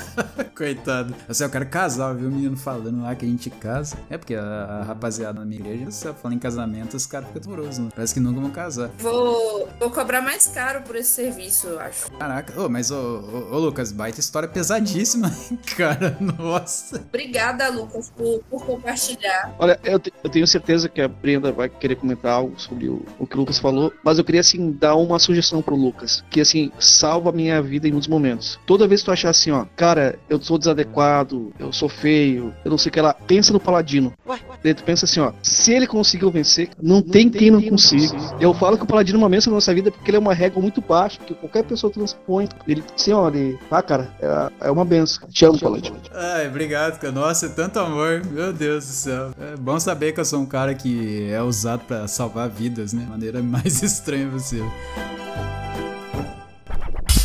Coitado. Assim, eu quero casar, viu o menino falando lá que a gente casa. É porque a, a rapaziada na minha igreja, se eu falar em casamento, os caras ficam né? Parece que nunca vão casar. Vou, vou cobrar mais caro por esse serviço, eu acho. Caraca, ô, mas ô, ô, ô, Lucas, baita história pesadíssima, hein, cara. Nossa. Obrigada, Lucas, por, por compartilhar. Olha, eu, te- eu tenho certeza que a Brenda vai querer comentar algo sobre o, o que o Lucas falou, mas eu queria, assim, dar uma sugestão pro Lucas, que, assim, salva a minha vida em muitos momentos. Toda vez que tu achar assim, ó, cara, eu sou desadequado, eu sou feio, eu não sei o que lá, pensa no Paladino. Daí tu pensa assim, ó, se ele conseguiu vencer, não tem quem não consiga. Eu falo que o Paladino é uma bênção na nossa vida porque ele é uma régua muito baixa, que qualquer pessoa transpõe. Ele, assim, ó, ele, ah, cara, é, é uma benção. Te amo, Paladino. Ai, obrigado, cara. Nossa, é tanto amor. Meu Deus do céu. É bom saber que eu sou um cara que é usado pra salvar vidas, né? Maneira mais estranha possível.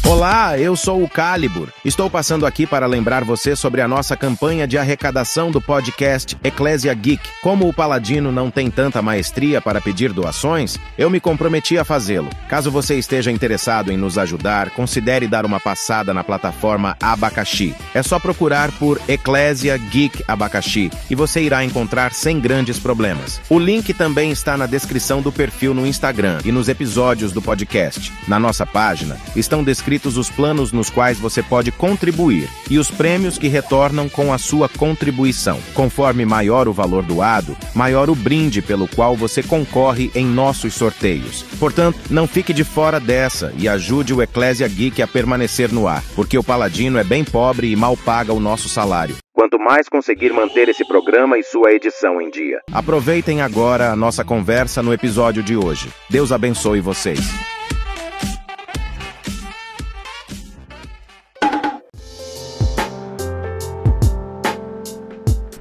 Olá, eu sou o Calibur. Estou passando aqui para lembrar você sobre a nossa campanha de arrecadação do podcast Eclésia Geek. Como o Paladino não tem tanta maestria para pedir doações, eu me comprometi a fazê-lo. Caso você esteja interessado em nos ajudar, considere dar uma passada na plataforma Abacaxi. É só procurar por Eclésia Geek Abacaxi e você irá encontrar sem grandes problemas. O link também está na descrição do perfil no Instagram e nos episódios do podcast. Na nossa página estão descritos os planos nos quais você pode contribuir e os prêmios que retornam com a sua contribuição. Conforme maior o valor doado, maior o brinde pelo qual você concorre em nossos sorteios. Portanto, não fique de fora dessa e ajude o Eclésia Geek a permanecer no ar, porque o Paladino é bem pobre e mal paga o nosso salário. Quanto mais conseguir manter esse programa e sua edição em dia. Aproveitem agora a nossa conversa no episódio de hoje. Deus abençoe vocês.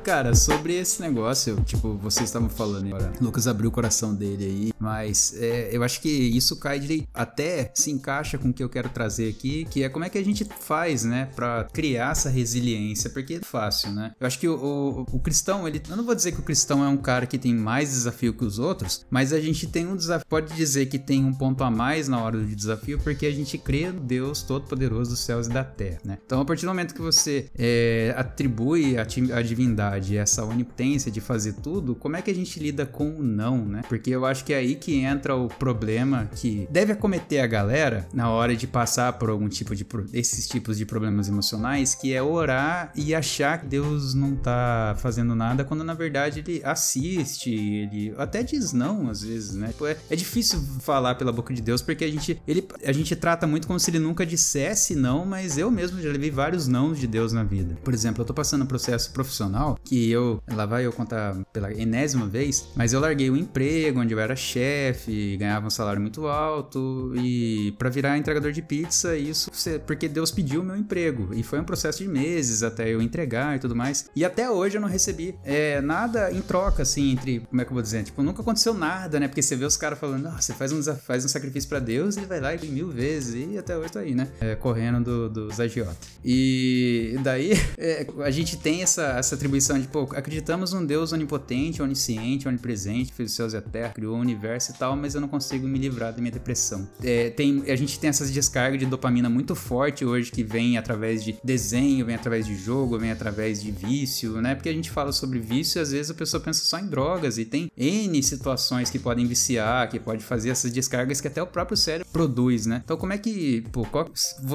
Cara, sobre esse negócio, tipo, vocês estavam falando agora, Lucas abriu o coração dele aí, mas é, eu acho que isso cai direito, até se encaixa com o que eu quero trazer aqui, que é como é que a gente faz, né, pra criar essa resiliência, porque é fácil, né? Eu acho que o, o, o cristão, ele, eu não vou dizer que o cristão é um cara que tem mais desafio que os outros, mas a gente tem um desafio, pode dizer que tem um ponto a mais na hora do desafio, porque a gente crê no Deus Todo-Poderoso dos céus e da terra, né? Então, a partir do momento que você é, atribui a, a divindade essa onipotência de fazer tudo, como é que a gente lida com o não, né? Porque eu acho que é aí que entra o problema que deve acometer a galera na hora de passar por algum tipo de esses tipos de problemas emocionais, que é orar e achar que Deus não tá fazendo nada, quando na verdade ele assiste, ele até diz não às vezes, né? Tipo, é, é difícil falar pela boca de Deus porque a gente, ele, a gente trata muito como se ele nunca dissesse não, mas eu mesmo já levei vários não de Deus na vida. Por exemplo, eu tô passando um processo profissional que eu, lá vai eu contar pela enésima vez, mas eu larguei o emprego onde eu era chefe, ganhava um salário muito alto e para virar entregador de pizza, isso porque Deus pediu o meu emprego e foi um processo de meses até eu entregar e tudo mais. E até hoje eu não recebi é, nada em troca, assim, entre, como é que eu vou dizer? Tipo, nunca aconteceu nada, né? Porque você vê os caras falando, ah, você faz um, faz um sacrifício pra Deus, ele vai lá e vem mil vezes, e até hoje tá aí, né? É, correndo do- dos agiotas. E daí é, a gente tem essa, essa atribuição de, pô, acreditamos num Deus onipotente, onisciente, onipresente, fez os céus e a terra, criou o universo e tal, mas eu não consigo me livrar da minha depressão. É, tem, a gente tem essas descargas de dopamina muito forte hoje que vem através de desenho, vem através de jogo, vem através de vício, né? Porque a gente fala sobre vício e às vezes a pessoa pensa só em drogas e tem N situações que podem viciar, que pode fazer essas descargas que até o próprio cérebro produz, né? Então como é que, pô, qual-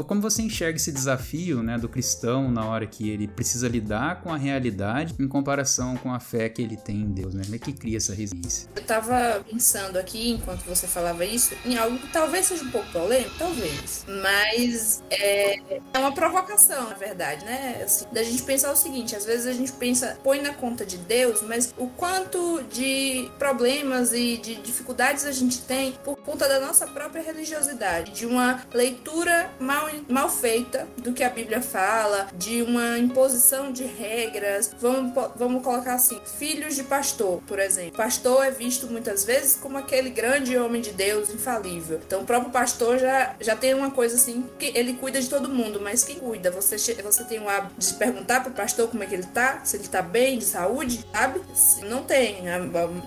como você enxerga esse desafio, né, do cristão na hora que ele precisa lidar com a realidade em comparação com a fé que ele tem em Deus, né? Como é que cria essa resiliência? Eu tava pensando aqui, enquanto você falava isso, em algo que talvez seja um pouco polêmico, talvez. Mas é, é uma provocação, na verdade, né? Assim, da gente pensar o seguinte, às vezes a gente pensa, põe na conta de Deus, mas o quanto de problemas e de dificuldades a gente tem por conta da nossa própria religiosidade, de uma leitura mal, mal feita do que a Bíblia fala, de uma imposição de regras. Vamos, po- vamos colocar assim: filhos de pastor, por exemplo. Pastor é visto muitas vezes como como aquele grande homem de Deus infalível. Então o próprio pastor já, já tem uma coisa assim, que ele cuida de todo mundo, mas quem cuida? Você, você tem o hábito de perguntar pro pastor como é que ele tá, se ele tá bem, de saúde, sabe? Não tem.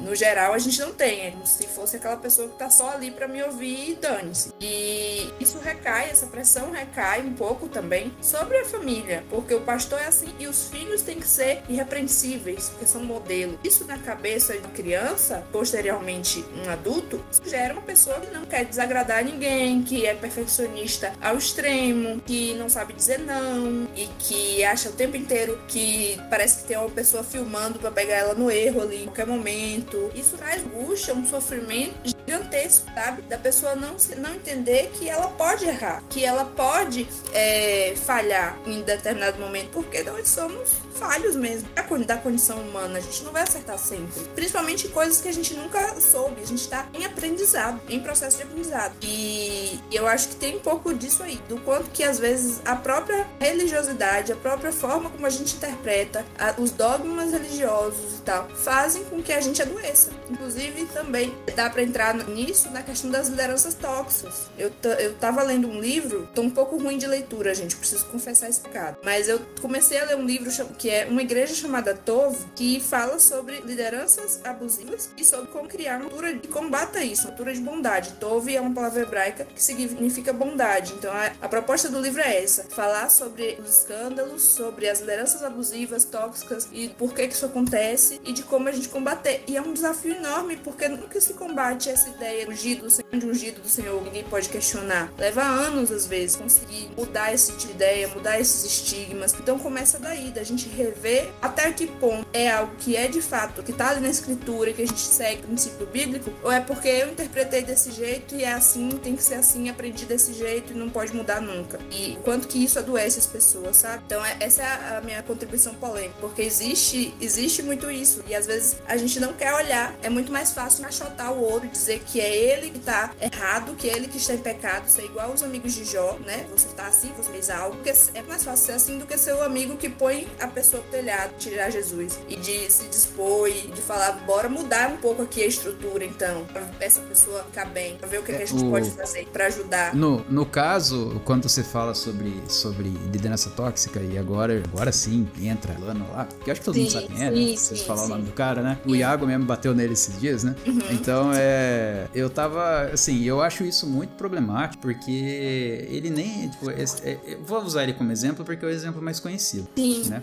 No geral, a gente não tem. É como se fosse aquela pessoa que tá só ali para me ouvir e dane-se. E isso recai, essa pressão recai um pouco também sobre a família, porque o pastor é assim e os filhos têm que ser irrepreensíveis, porque são modelo. Isso na cabeça de criança, posteriormente um adulto, gera uma pessoa que não quer desagradar ninguém, que é perfeccionista ao extremo, que não sabe dizer não e que acha o tempo inteiro que parece que tem uma pessoa filmando para pegar ela no erro ali em qualquer momento. Isso traz angústia, um sofrimento gigantesco, sabe? Da pessoa não, não entender que ela pode errar, que ela pode é, falhar em determinado momento, porque nós somos falhos mesmo. Da condição humana, a gente não vai acertar sempre. Principalmente coisas que a gente nunca soube. A gente tá em aprendizado, em processo de aprendizado. E eu acho que tem um pouco disso aí, do quanto que às vezes a própria religiosidade, a própria forma como a gente interpreta, a, os dogmas religiosos e tal, fazem com que a gente adoeça. Inclusive, também dá para entrar nisso na questão das lideranças tóxicas. Eu, eu tava lendo um livro, tô um pouco ruim de leitura, gente, preciso confessar esse pecado. Mas eu comecei a ler um livro que é uma igreja chamada Tov, que fala sobre lideranças abusivas e sobre como criar uma cultura que combata isso, uma cultura de bondade. Tov é uma palavra hebraica que significa bondade. Então a, a proposta do livro é essa: falar sobre os escândalos, sobre as lideranças abusivas, tóxicas e por que, que isso acontece e de como a gente combater. E é um desafio enorme, porque nunca se combate essa ideia ungido, de ungido do Senhor, ninguém pode questionar. Leva anos, às vezes, conseguir mudar esse tipo de ideia, mudar esses estigmas. Então começa daí, da gente rever até que ponto é algo que é de fato, que tá ali na escritura, que a gente segue o princípio bíblico, ou é porque eu interpretei desse jeito e é assim, tem que ser assim, aprendi desse jeito e não pode mudar nunca. E quanto que isso adoece as pessoas, sabe? Então é, essa é a minha contribuição polêmica, porque existe, existe muito isso. E às vezes a gente não quer olhar, é muito mais fácil achotar o outro, dizer que é ele que tá errado, que é ele que está em pecado, ser igual os amigos de Jó, né? Você tá assim, você fez algo, porque é mais fácil ser assim do que ser o amigo que põe a pessoa pro telhado, tirar Jesus e de se dispor e de falar, bora mudar um pouco aqui a estrutura, então, pra essa pessoa ficar bem, pra ver o que, é, que a gente o... pode fazer para ajudar. No, no caso, quando você fala sobre, sobre liderança tóxica, e agora, agora sim, entra Lano lá, porque eu acho que todo sim, mundo sabe quem é, né? Vocês sim, falar sim. o nome do cara, né? O Iago mesmo bateu nele esses dias, né? Uhum. Então, é. Eu tava, assim, eu acho isso muito problemático, porque ele nem, tipo, é, é, vou usar ele como exemplo porque é o exemplo mais conhecido, Sim. né?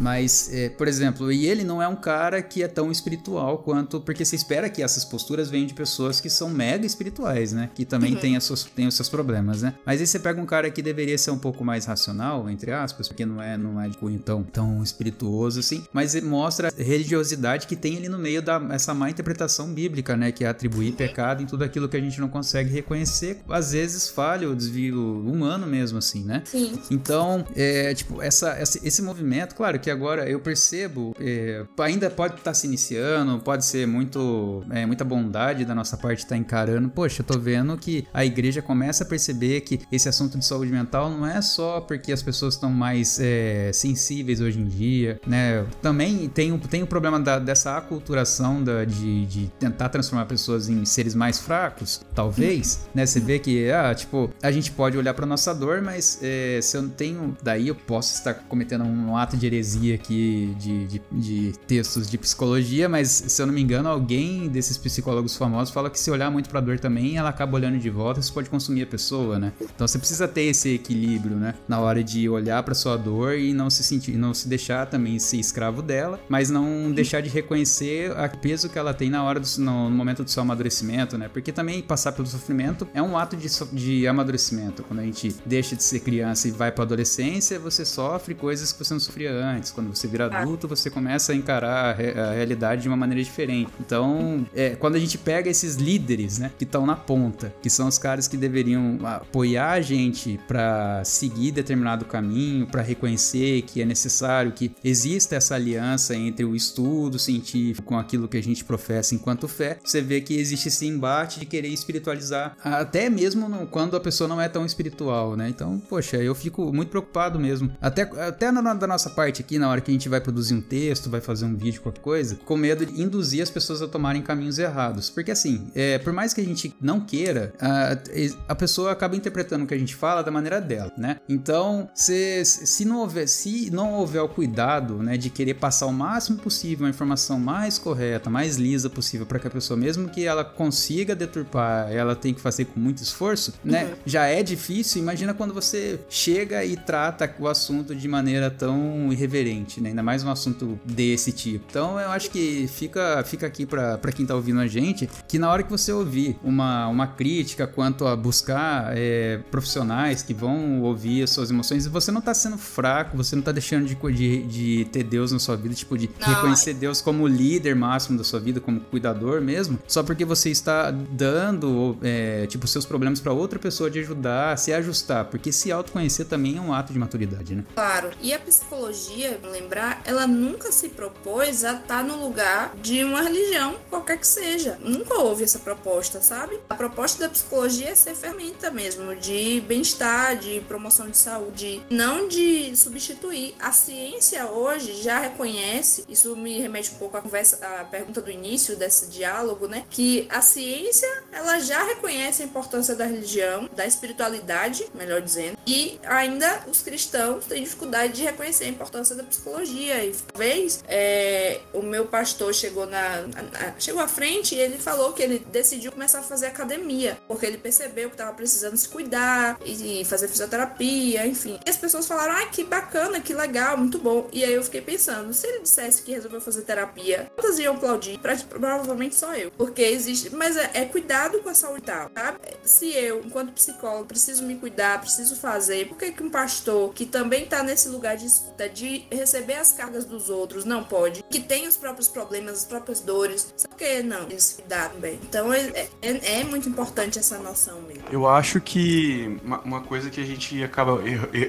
Mas, é, por exemplo, e ele não é um cara que é tão espiritual quanto. Porque você espera que essas posturas venham de pessoas que são mega espirituais, né? Que também uhum. têm, as suas, têm os seus problemas, né? Mas aí você pega um cara que deveria ser um pouco mais racional, entre aspas, porque não é, não é de cunho tão, tão espirituoso assim, mas mostra a religiosidade que tem ali no meio dessa má interpretação bíblica, né? Que é atribuir pecado em tudo aquilo que a gente não consegue reconhecer. Às vezes falha o desvio humano mesmo, assim, né? Sim. Então, é, tipo, essa, esse movimento, claro que agora eu percebo, é, ainda pode estar tá se iniciando, pode ser muito é, muita bondade da nossa parte estar tá encarando. Poxa, eu tô vendo que a igreja começa a perceber que esse assunto de saúde mental não é só porque as pessoas estão mais é, sensíveis hoje em dia, né? Também tem, tem o problema da, dessa aculturação da, de, de tentar transformar pessoas em seres mais fracos, talvez, né? Você vê que, ah, tipo, a gente pode olhar para nossa dor, mas é, se eu não tenho, daí eu posso estar cometendo um ato de heresia aqui de, de, de, textos de psicologia, mas se eu não me engano, alguém desses psicólogos famosos fala que se olhar muito pra dor também, ela acaba olhando de volta, isso pode consumir a pessoa, né? Então você precisa ter esse equilíbrio, né? Na hora de olhar para sua dor e não se sentir, não se deixar também ser escravo dela, mas não deixar de reconhecer o peso que ela tem na hora do no, momento do seu amadurecimento, né? Porque também passar pelo sofrimento é um ato de, de amadurecimento. Quando a gente deixa de ser criança e vai para adolescência, você sofre coisas que você não sofria antes quando você vira ah. adulto, você começa a encarar a, re a realidade de uma maneira diferente. Então, é, quando a gente pega esses líderes, né, que estão na ponta, que são os caras que deveriam apoiar a gente para seguir determinado caminho, para reconhecer que é necessário que exista essa aliança entre o estudo científico com aquilo que a gente professa enquanto fé, você vê que existe esse embate de querer espiritualizar, até mesmo no, quando a pessoa não é tão espiritual, né? Então, poxa, eu fico muito preocupado mesmo. Até, até na, da nossa parte aqui, que na hora que a gente vai produzir um texto, vai fazer um vídeo, qualquer coisa, com medo de induzir as pessoas a tomarem caminhos errados. Porque assim, é, por mais que a gente não queira, a, a pessoa acaba interpretando o que a gente fala da maneira dela, né? Então, se, se, não, houver, se não houver o cuidado né, de querer passar o máximo possível a informação mais correta, mais lisa possível para que a pessoa, mesmo que ela consiga deturpar, ela tem que fazer com muito esforço, né? Uhum. Já é difícil. Imagina quando você chega e trata o assunto de maneira tão irreverente, né? Ainda mais um assunto desse tipo. Então, eu acho que fica, fica aqui para quem tá ouvindo a gente que na hora que você ouvir uma, uma crítica quanto a buscar é, profissionais que vão ouvir as suas emoções, você não tá sendo fraco, você não tá deixando de, de, de ter Deus na sua vida, tipo, de não, reconhecer Deus como líder máximo da sua vida, como cuidador mesmo, só porque você está dando, é, tipo, seus problemas para outra pessoa de ajudar a se ajustar, porque se autoconhecer também é um ato de maturidade, né? Claro, e a psicologia, lembrar, ela nunca se propôs a estar tá no lugar de uma religião, qualquer que seja. Nunca houve essa proposta, sabe? A proposta da psicologia é ser ferramenta mesmo, de bem-estar, de promoção de saúde, não de substituir. A ciência hoje já reconhece, isso me remete um pouco à conversa, à pergunta do início desse diálogo, né? Que a ciência, ela já reconhece a importância da religião, da espiritualidade, melhor dizendo, e ainda os cristãos têm dificuldade de reconhecer a importância da psicologia. E talvez é, o meu pastor chegou na, na, chegou à frente e ele falou que ele decidiu começar a fazer academia, porque ele percebeu que estava precisando se cuidar e fazer fisioterapia, enfim. E as pessoas falaram: "Ah, que bacana, que legal, muito bom". E aí eu fiquei pensando, se ele dissesse que resolveu fazer terapia, todas iam aplaudir, provavelmente só eu, porque existe, mas é, é cuidado com a saúde tal, sabe? Se eu, enquanto psicólogo, preciso me cuidar, preciso fazer, por que que um pastor que também tá nesse lugar de escuta, de receber as cargas dos outros, não pode? Que tem os próprios problemas, as próprias dores, por que não? Eles cuidaram bem. Então é, é, é, muito importante essa noção mesmo. Eu acho que uma, uma, coisa que a gente acaba.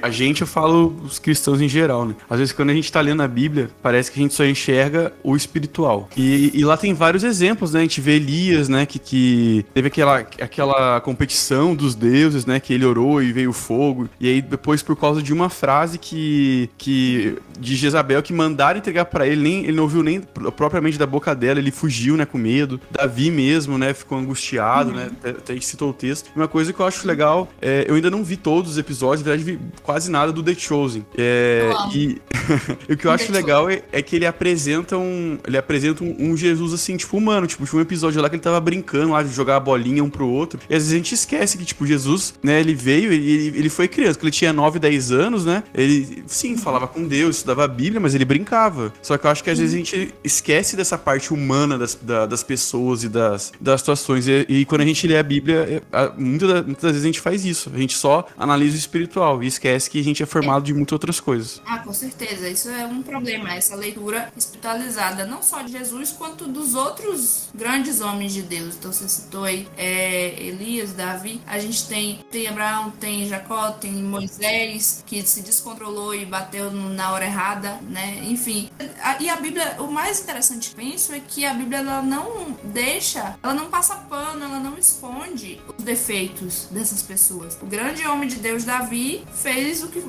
A gente, eu falo os cristãos em geral, né? Às vezes quando a gente tá lendo a Bíblia, parece que a gente só enxerga o espiritual. E, e lá tem vários exemplos, né? A gente vê Elias, né? Que, que teve aquela, aquela competição dos deuses, né? Que ele orou e veio fogo. E aí depois, por causa de uma frase que. que de Jezabel que mandaram entregar para ele, nem, ele não ouviu nem propriamente da boca dela, ele fugiu, né? Com medo. Davi mesmo, né? Ficou angustiado, uhum. né? Até, até citou o texto. Uma coisa que eu acho legal, é, eu ainda não vi todos os episódios, na verdade, vi quase nada do The Chosen. É, e o que eu acho legal é, é, que ele apresenta um. Ele apresenta um, um, Jesus assim, tipo, humano. Tipo, tinha um episódio lá que ele tava brincando lá de jogar a bolinha um pro outro. E às vezes a gente esquece que, tipo, Jesus, né, ele veio, ele, ele foi criança, quando ele tinha 9, 10 anos, né? Ele, sim, falava com Deus, estudava a Bíblia, mas ele brincava. Só que eu acho que às vezes a gente esquece dessa parte humana das, da, das pessoas e das, das situações. E, e, quando a gente lê a Bíblia, é, muitas, muitas vezes a gente faz isso. A gente só analisa o espiritual e esquece que a gente é formado de muitas outras coisas. Ah, com certeza. Isso é um problema, essa leitura espiritualizada, não só de Jesus, quanto dos outros grandes homens de Deus. Então você citou aí é, Elias, Davi. A gente tem, tem Abraão, tem Jacó, tem Moisés, que se descontrolou e bateu na hora errada, né? Enfim. E a Bíblia, o mais interessante penso é que a Bíblia ela não deixa, ela não passa pano, ela não esconde defeitos dessas pessoas. O grande homem de Deus, Davi, fez o que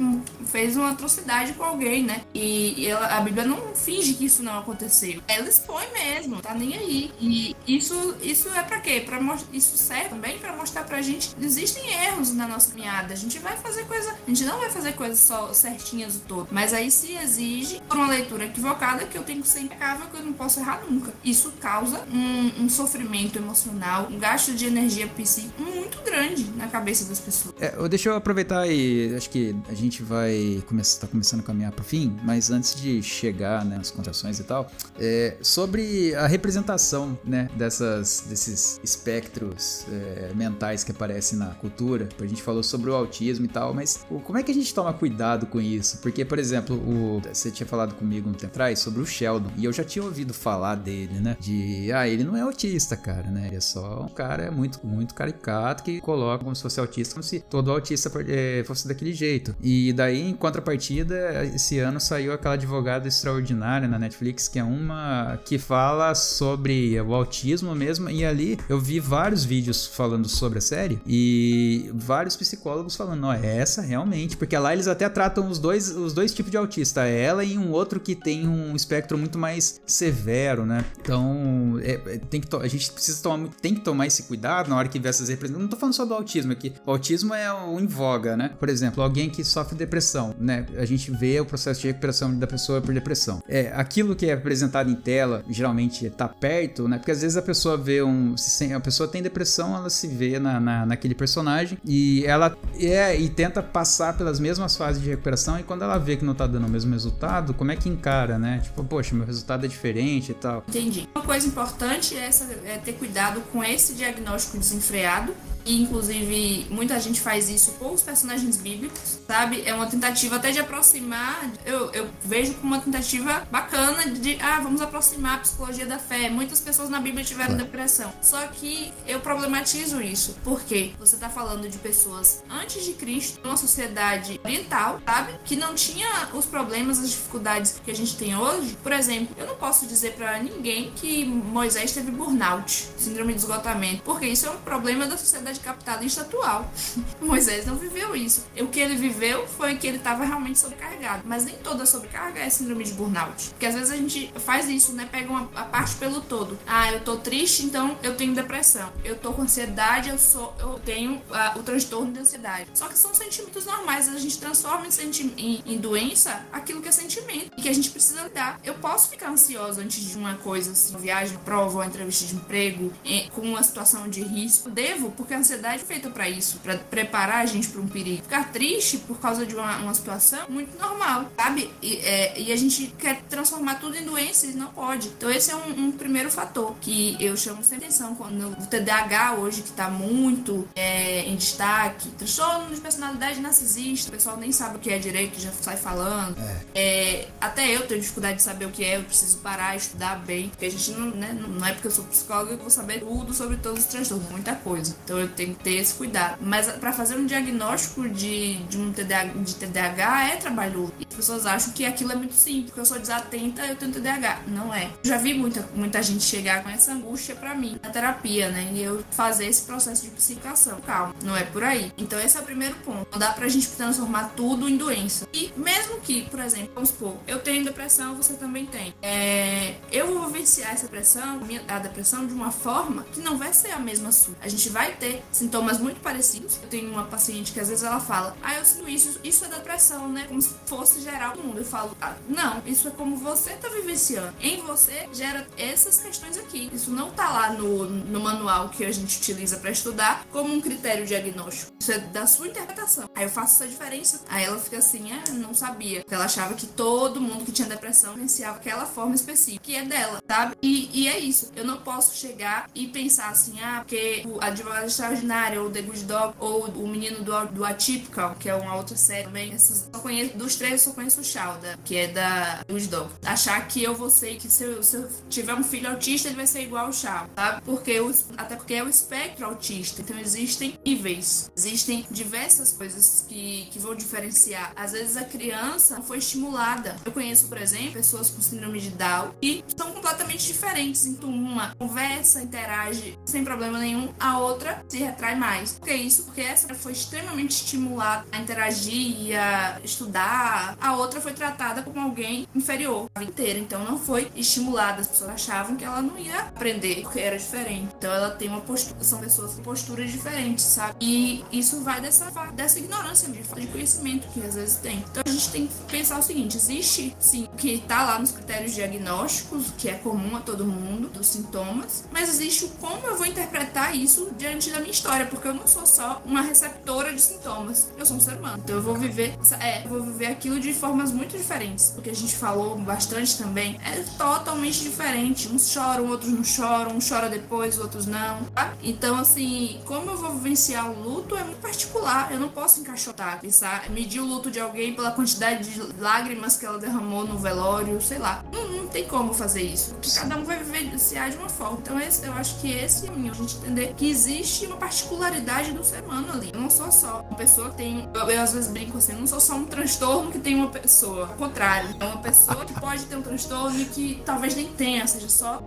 fez uma atrocidade com alguém, né? E ela, a Bíblia não finge que isso não aconteceu. Ela expõe mesmo, tá nem aí. E isso, isso é para quê? Para isso serve também para mostrar pra gente existem erros na nossa caminhada. A gente vai fazer coisa, a gente não vai fazer coisas só certinhas o todo, mas aí se exige por uma leitura equivocada que eu tenho que ser impecável, que eu não posso errar nunca. Isso causa um, um sofrimento emocional, um gasto de energia psíquica muito grande na cabeça das pessoas. É, deixa eu aproveitar e acho que a gente vai começar, tá começando a caminhar pro fim, mas antes de chegar né, nas contrações e tal, é, sobre a representação né, dessas, desses espectros é, mentais que aparecem na cultura. A gente falou sobre o autismo e tal, mas como é que a gente toma cuidado com isso? Porque, por exemplo, o, você tinha falado comigo um tempo atrás sobre o Sheldon, e eu já tinha ouvido falar dele, né? De, ah, ele não é autista, cara, né? Ele é só um cara muito, muito caricato caricato que coloca como se fosse autista, como se todo autista é, fosse daquele jeito. E daí, em contrapartida, esse ano saiu aquela advogada extraordinária na Netflix, que é uma que fala sobre o autismo mesmo. E ali eu vi vários vídeos falando sobre a série e vários psicólogos falando, ó, é essa realmente, porque lá eles até tratam os dois, os dois tipos de autista, ela e um outro que tem um espectro muito mais severo, né? Então, é, é tem que a gente precisa tomar, tem que tomar esse cuidado na hora que vê essas Não tô falando só do autismo aqui. O autismo é o em voga, né? Por exemplo, alguém que sofre depressão, né? A gente vê o processo de recuperação da pessoa por depressão. É, aquilo que é apresentado em tela, geralmente tá perto, né? Porque às vezes a pessoa vê um. A pessoa tem depressão, ela se vê na, na, naquele personagem e ela é e tenta passar pelas mesmas fases de recuperação e quando ela vê que não tá dando o mesmo resultado, como é que encara, né? Tipo, poxa, meu resultado é diferente e tal. Entendi. Uma coisa importante é, essa, é ter cuidado com esse diagnóstico desenfreado time. E, inclusive, muita gente faz isso com os personagens bíblicos, sabe? É uma tentativa até de aproximar. Eu, eu vejo como uma tentativa bacana de, ah, vamos aproximar a psicologia da fé. Muitas pessoas na Bíblia tiveram depressão. Só que eu problematizo isso. Porque você está falando de pessoas antes de Cristo, uma sociedade oriental, sabe? Que não tinha os problemas, as dificuldades que a gente tem hoje. Por exemplo, eu não posso dizer para ninguém que Moisés teve burnout, síndrome de esgotamento, porque isso é um problema da sociedade sociedade capitalista atual. Moisés não viveu isso. O que ele viveu foi que ele estava realmente sobrecarregado. Mas nem toda sobrecarga é síndrome de burnout. Porque às vezes a gente faz isso, né? Pega uma, a parte pelo todo. Ah, eu tô triste, então eu tenho depressão. Eu tô com ansiedade, eu sou, eu tenho uh, o transtorno de ansiedade. Só que são sentimentos normais. A gente transforma em, em, em doença aquilo que é sentimento e que a gente precisa lidar. Eu posso ficar ansiosa antes de uma coisa, assim, uma viagem, prova, uma entrevista de emprego, com uma situação de risco. Devo, porque ansiedade é feita para isso, para preparar a gente para um perigo. Ficar triste por causa de uma, uma situação, muito normal, sabe? E, é, e, a gente quer transformar tudo em doença e não pode. Então esse é um, um primeiro fator que eu chamo sem atenção quando o TDAH hoje que está muito é, em destaque, transtorno de personalidade narcisista, o pessoal nem sabe o que é direito, já sai falando. É. É, até eu tenho dificuldade de saber o que é, eu preciso parar, estudar bem, porque a gente não, né, não é porque eu sou psicóloga que eu vou saber tudo sobre todos os transtornos, muita coisa. Então eu tem que ter esse cuidado. Mas para fazer um diagnóstico de, de um TDAH, de TDAH é trabalhoso. E as pessoas acham que aquilo é muito simples, porque eu sou desatenta, eu tenho TDAH. Não é. Já vi muita, muita gente chegar com essa angústia para mim na terapia, né? E eu fazer esse processo de psicação. Calma, não é por aí. Então esse é o primeiro ponto. Não dá pra gente transformar tudo em doença. E mesmo que, por exemplo, vamos supor, eu tenho depressão, você também tem. É, eu vou vivenciar essa depressão, a depressão de uma forma que não vai ser a mesma sua. A gente vai ter sintomas muito parecidos. Eu tenho uma paciente que às vezes ela fala, ah, eu sinto isso, isso é depressão, né? Como se fosse geral no mundo. Eu falo, ah, não, isso é como você tá vivenciando. Em você gera essas questões aqui. Isso não tá lá no, no manual que a gente utiliza para estudar como um critério diagnóstico. Isso é da sua interpretação. Aí eu faço essa diferença. Aí ela fica assim, ah, não sabia. Ela achava que todo mundo que tinha depressão vivenciava aquela forma específica, que é dela, sabe? E, e é isso. Eu não posso chegar e pensar assim, ah, porque o advogado Extraordinária, ou The Good Dog, ou O Menino do, do Atypical, que é uma outra série também. Essas, só conheço, dos três eu só conheço o Shauda, que é da Good Dog. Achar que eu vou ser, que se eu, se eu tiver um filho autista, ele vai ser igual ao Shauda, sabe? Porque eu, até porque é o espectro autista. Então existem níveis, existem diversas coisas que, que vão diferenciar. Às vezes a criança não foi estimulada. Eu conheço, por exemplo, pessoas com síndrome de Down e são completamente diferentes. Então uma conversa, interage sem problema nenhum, a outra se retrai mais. Por que isso? Porque essa foi extremamente estimulada a interagir, a estudar. A outra foi tratada como alguém inferior a inteira. Então não foi estimulada. As pessoas achavam que ela não ia aprender, porque era diferente. Então ela tem uma postura, são pessoas com posturas diferentes, sabe? E isso vai dessa, dessa ignorância de falta de conhecimento que às vezes tem. Então a gente tem que pensar o seguinte: existe sim o que está lá nos critérios diagnósticos, que é comum a todo mundo, dos sintomas, mas existe o como eu vou interpretar isso diante da minha história, porque eu não sou só uma receptora de sintomas. Eu sou um ser humano. Então eu vou viver, é, vou viver aquilo de formas muito diferentes. Porque a gente falou bastante também, é totalmente diferente. Uns choram, outros não choram, um chora depois, outros não. Tá? Então, assim, como eu vou vivenciar o luto é muito particular. Eu não posso encaixotar, pensar, medir o luto de alguém pela quantidade de lágrimas que ela derramou no velório, sei lá. Não, não tem como fazer isso. Cada um vai vivenciar de uma forma. Então, esse, eu acho que esse é o caminho. A gente entender que existe uma particularidade do ser humano ali. Eu não sou só uma pessoa que tem. Eu, eu às vezes brinco assim, eu não sou só um transtorno que tem uma pessoa. Ao contrário, é uma pessoa que pode ter um transtorno e que talvez nem tenha, seja só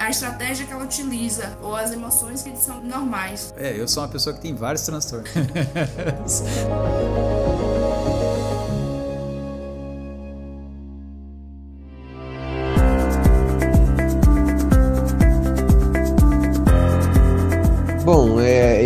a estratégia que ela utiliza ou as emoções que são normais. É, eu sou uma pessoa que tem vários transtornos.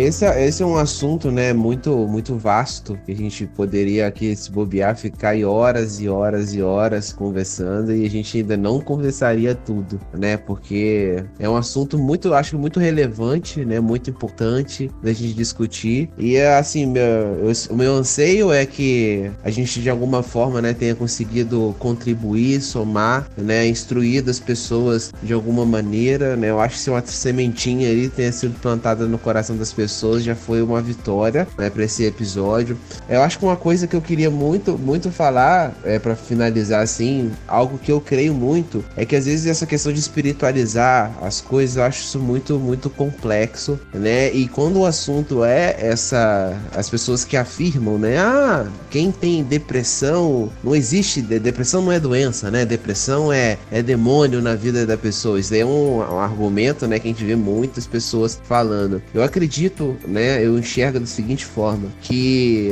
esse, é- esse é um assunto, né, muito, muito vasto, que a gente poderia aqui se bobear, ficar horas e horas e horas conversando e a gente ainda não conversaria tudo, né, porque é um assunto muito, acho muito relevante, né, muito importante da gente discutir. E, assim, meu, eu- o meu anseio é que a gente, de alguma forma, né, tenha conseguido contribuir, somar, né, instruir as pessoas de alguma maneira, né, eu acho que se uma sementinha ali tenha sido plantada no coração das pessoas já foi uma vitória, né, para esse episódio. Eu acho que uma coisa que eu queria muito, muito falar, é para finalizar assim, algo que eu creio muito, é que às vezes essa questão de espiritualizar as coisas, eu acho isso muito, muito complexo, né? E quando o assunto é essa, as pessoas que afirmam, né, ah, quem tem depressão, não existe, de- depressão não é doença, né? Depressão é, é demônio na vida da pessoa. Isso é um, um argumento, né, que a gente vê muitas pessoas falando. Eu acredito, né, eu enxergo da seguinte forma, que,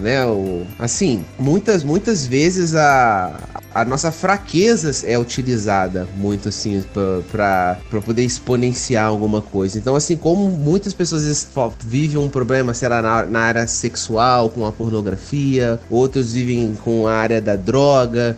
né, o, assim, muitas, muitas vezes a, a nossa fraqueza é utilizada muito assim para poder exponenciar alguma coisa. Então, assim, como muitas pessoas vivem um problema, sei na, na área sexual, com a pornografia, outros vivem com a área da droga,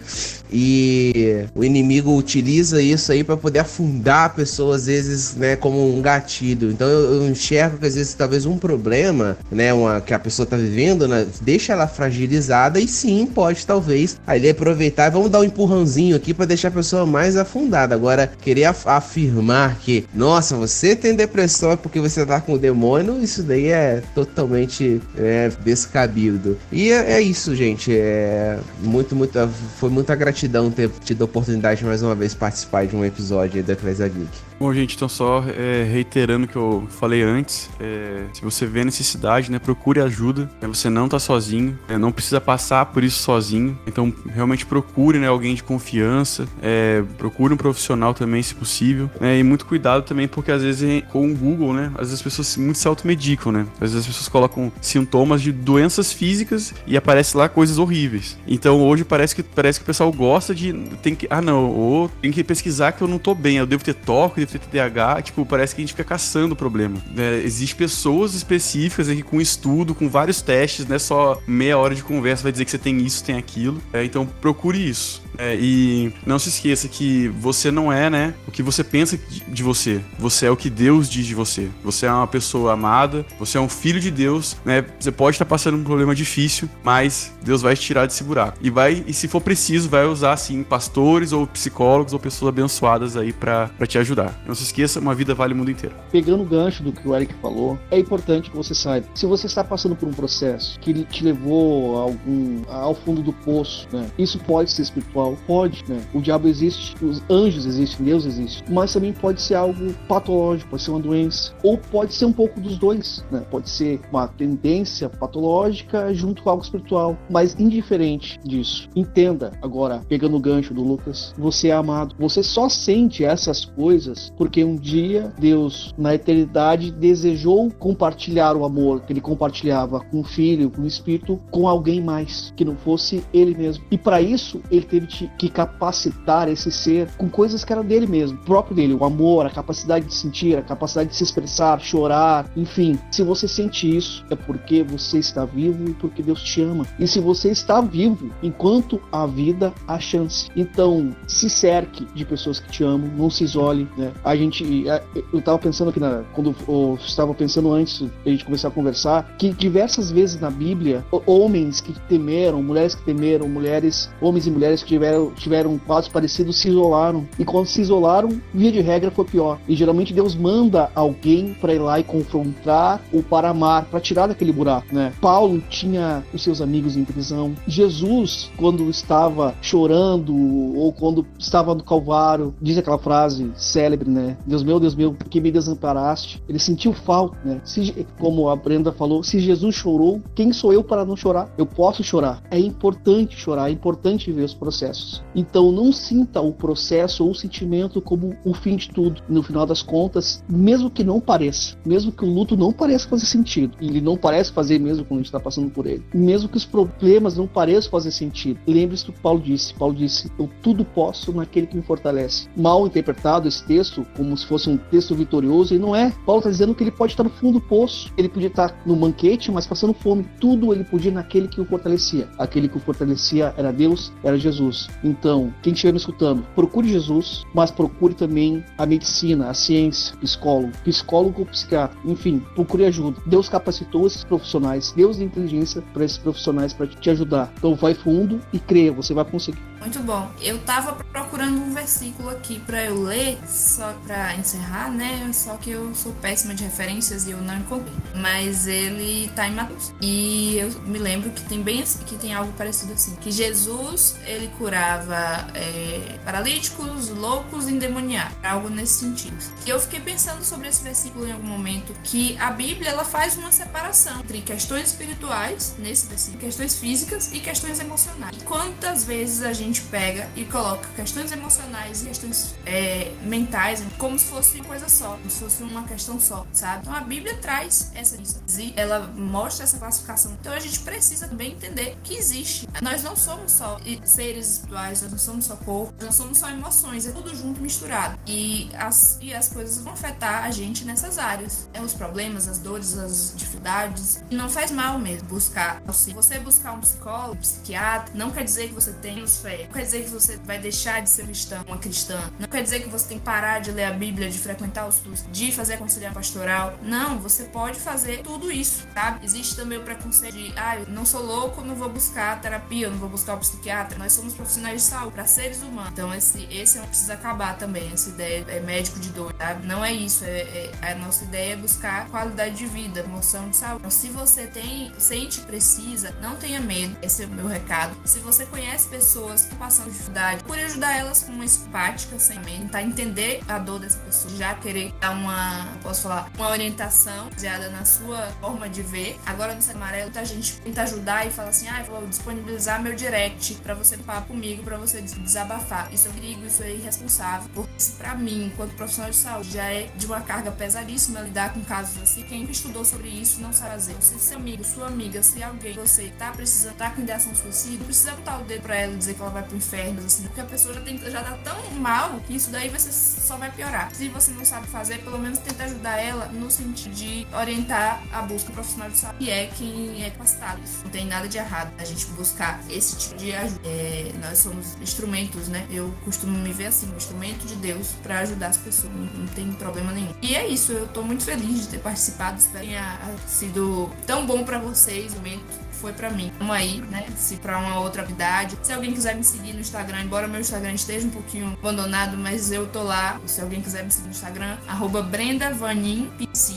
e o inimigo utiliza isso aí para poder afundar a pessoa às vezes, né, como um gatilho. Então eu, eu enxergo que às vezes talvez um problema, né, uma, que a pessoa tá vivendo, né, deixa ela fragilizada e sim pode talvez aí aproveitar vamos dar um empurrãozinho aqui para deixar a pessoa mais afundada. Agora querer af- afirmar que, nossa, você tem depressão é porque você tá com o demônio, isso daí é totalmente é, descabido. E é, é isso, gente. É muito, muito, foi muita gratidão ter tido a oportunidade de mais uma vez participar de um episódio da Eclésia Geek. Bom, gente, então só é, reiterando o que eu falei antes, é, se você vê necessidade, né, procure ajuda, né, você não tá sozinho, né, não precisa passar por isso sozinho, então realmente procure, né, alguém de confiança, é, procure um profissional também, se possível, né, e muito cuidado também, porque às vezes com o Google, né, às vezes as pessoas muito se automedicam, né, às vezes as pessoas colocam sintomas de doenças físicas e aparece lá coisas horríveis, então hoje parece que, parece que o pessoal gosta de, tem que, ah não, ou tem que pesquisar que eu não tô bem, eu devo ter toque, devo ter TDAH, tipo, parece que a gente fica caçando o problema. É, Existem pessoas específicas aqui com estudo, com vários testes, não é só meia hora de conversa vai dizer que você tem isso, tem aquilo. É, então procure isso. É, e não se esqueça que você não é, né, o que você pensa de de você. Você é o que Deus diz de você. Você é uma pessoa amada, você é um filho de Deus, né? Você pode estar passando um problema difícil, mas Deus vai te tirar desse buraco. E vai, e se for preciso, vai usar assim pastores ou psicólogos ou pessoas abençoadas aí pra te ajudar. Não se esqueça, uma vida vale o mundo inteiro. Pegando o gancho do que o Eric falou, é importante que você saiba. Se você está passando por um processo que te levou a algum, ao fundo do poço, né? Isso pode ser espiritual, pode, né? O diabo existe, os anjos existem, Deus existe, mas também pode ser algo patológico, pode ser uma doença, ou pode ser um pouco dos dois, né? Pode ser uma tendência patológica junto com algo espiritual, mas indiferente disso. Entenda agora, pegando o gancho do Lucas, você é amado. Você só sente essas coisas porque um dia Deus, na eternidade, desejou compartilhar o amor que ele compartilhava com o Filho, com o Espírito, com alguém mais, que não fosse ele mesmo. E para isso, ele teve te- que capacitar esse ser com coisas que eram dele mesmo, próprio dele, o amor, a capacidade de sentir, a capacidade de se expressar, chorar, enfim. Se você sente isso, é porque você está vivo e porque Deus te ama. E se você está vivo, enquanto há vida, há chance. Então, se cerque de pessoas que te amam, não se isole, né? A gente, eu tava pensando aqui na, quando eu estava pensando antes da gente começar a conversar, que diversas vezes na Bíblia, ho- homens que temeram, mulheres que temeram, mulheres, homens e mulheres que tiveram, tiveram quadros parecidos se isolaram. E quando se isolaram, via de regra foi pior. E geralmente Deus manda alguém para ir lá e confrontar ou para amar, para tirar daquele buraco, né? Paulo tinha os seus amigos em prisão. Jesus, quando estava chorando chorando, ou quando estava no Calvário, diz aquela frase célebre, né? Deus meu, Deus meu, por que me desamparaste? Ele sentiu falta, né? Se, como a Brenda falou, se Jesus chorou, quem sou eu para não chorar? Eu posso chorar. É importante chorar, é importante ver os processos. Então não sinta o processo ou o sentimento como o fim de tudo. No final das contas, mesmo que não pareça, mesmo que o luto não pareça fazer sentido, ele não parece fazer mesmo quando a gente está passando por ele, mesmo que os problemas não pareçam fazer sentido, lembre-se do que Paulo disse. Paulo disse: Eu tudo posso naquele que me fortalece. Mal interpretado esse texto, como se fosse um texto vitorioso, e não é. Paulo está dizendo que ele pode estar no fundo do poço, ele podia estar no banquete, mas passando fome. Tudo ele podia naquele que o fortalecia. Aquele que o fortalecia era Deus, era Jesus. Então, quem estiver me escutando, procure Jesus, mas procure também a medicina, a ciência, psicólogo, psicólogo ou psiquiatra, enfim, procure ajuda. Deus capacitou esses profissionais, Deus deu inteligência para esses profissionais para te ajudar. Então, vai fundo e creia, você vai conseguir. Muito bom. Eu tava procurando um versículo aqui para eu ler, só para encerrar, né? Só que eu sou péssima de referências e eu não encontrei. Mas ele tá em Mateus. E eu me lembro que tem bem assim, que tem algo parecido assim, que Jesus ele curava é, paralíticos, loucos, endemoniados, algo nesse sentido. E eu fiquei pensando sobre esse versículo em algum momento que a Bíblia ela faz uma separação entre questões espirituais nesse versículo, questões físicas e questões emocionais. Quantas vezes a gente pega e coloca questões emocionais e questões é, mentais como se fosse uma coisa só, como se fosse uma questão só, sabe? Então a Bíblia traz essa lista, ela mostra essa classificação. Então a gente precisa também entender que existe. Nós não somos só seres espirituais, nós não somos só corpo, nós não somos só emoções, é tudo junto misturado. E as, e as coisas vão afetar a gente nessas áreas. É os problemas, as dores, as dificuldades. E não faz mal mesmo buscar. Se você buscar um psicólogo, um psiquiatra, não quer dizer que você tem não quer dizer que você vai deixar de ser cristã, uma cristã. Não quer dizer que você tem que parar de ler a Bíblia, de frequentar os estudos, de fazer a pastoral. Não, você pode fazer tudo isso, sabe? Existe também o preconceito de, ah, eu não sou louco, não vou buscar terapia, não vou buscar o psiquiatra. Nós somos profissionais de saúde para seres humanos. Então esse, esse é um precisa acabar também, essa ideia é médico de dor, sabe? Não é isso, é, é, a nossa ideia é buscar qualidade de vida, emoção de saúde. Então se você tem, sente precisa, não tenha medo. Esse é o meu recado. Se você conhece pessoas passando dificuldade, por ajudar elas com uma empática, sem medo, tentar entender a dor dessa pessoa, já querer dar uma, posso falar, uma orientação baseada na sua forma de ver. Agora no Centro Amarelo, a gente tenta ajudar e fala assim: ah, vou disponibilizar meu direct para você falar comigo, para você desabafar. Isso é perigo, isso é irresponsável, porque para mim, enquanto profissional de saúde, já é de uma carga pesadíssima lidar com casos assim. Quem estudou sobre isso não sabe fazer. Se seu amigo, sua amiga, se alguém, você tá precisando, tá com ideação suicida, precisa botar o dedo pra ela e dizer que ela vai pro inferno, assim, porque a pessoa já, tem, já tá tão mal que isso daí você só vai piorar. Se você não sabe fazer, pelo menos tenta ajudar ela no sentido de orientar a busca profissional de saúde, que é quem é capacitado. Não tem nada de errado a gente buscar esse tipo de ajuda. É, nós somos instrumentos, né? Eu costumo me ver assim, um instrumento de Deus para ajudar as pessoas. Não, não, tem problema nenhum. E é isso, eu tô muito feliz de ter participado. Espero que tenha sido tão bom para vocês o momento foi para mim. Vamos aí, né? Se para uma outra habilidade. Se alguém quiser me seguir no Instagram, embora meu Instagram esteja um pouquinho abandonado, mas eu tô lá. Se alguém quiser me seguir no Instagram, arroba Brenda Vanin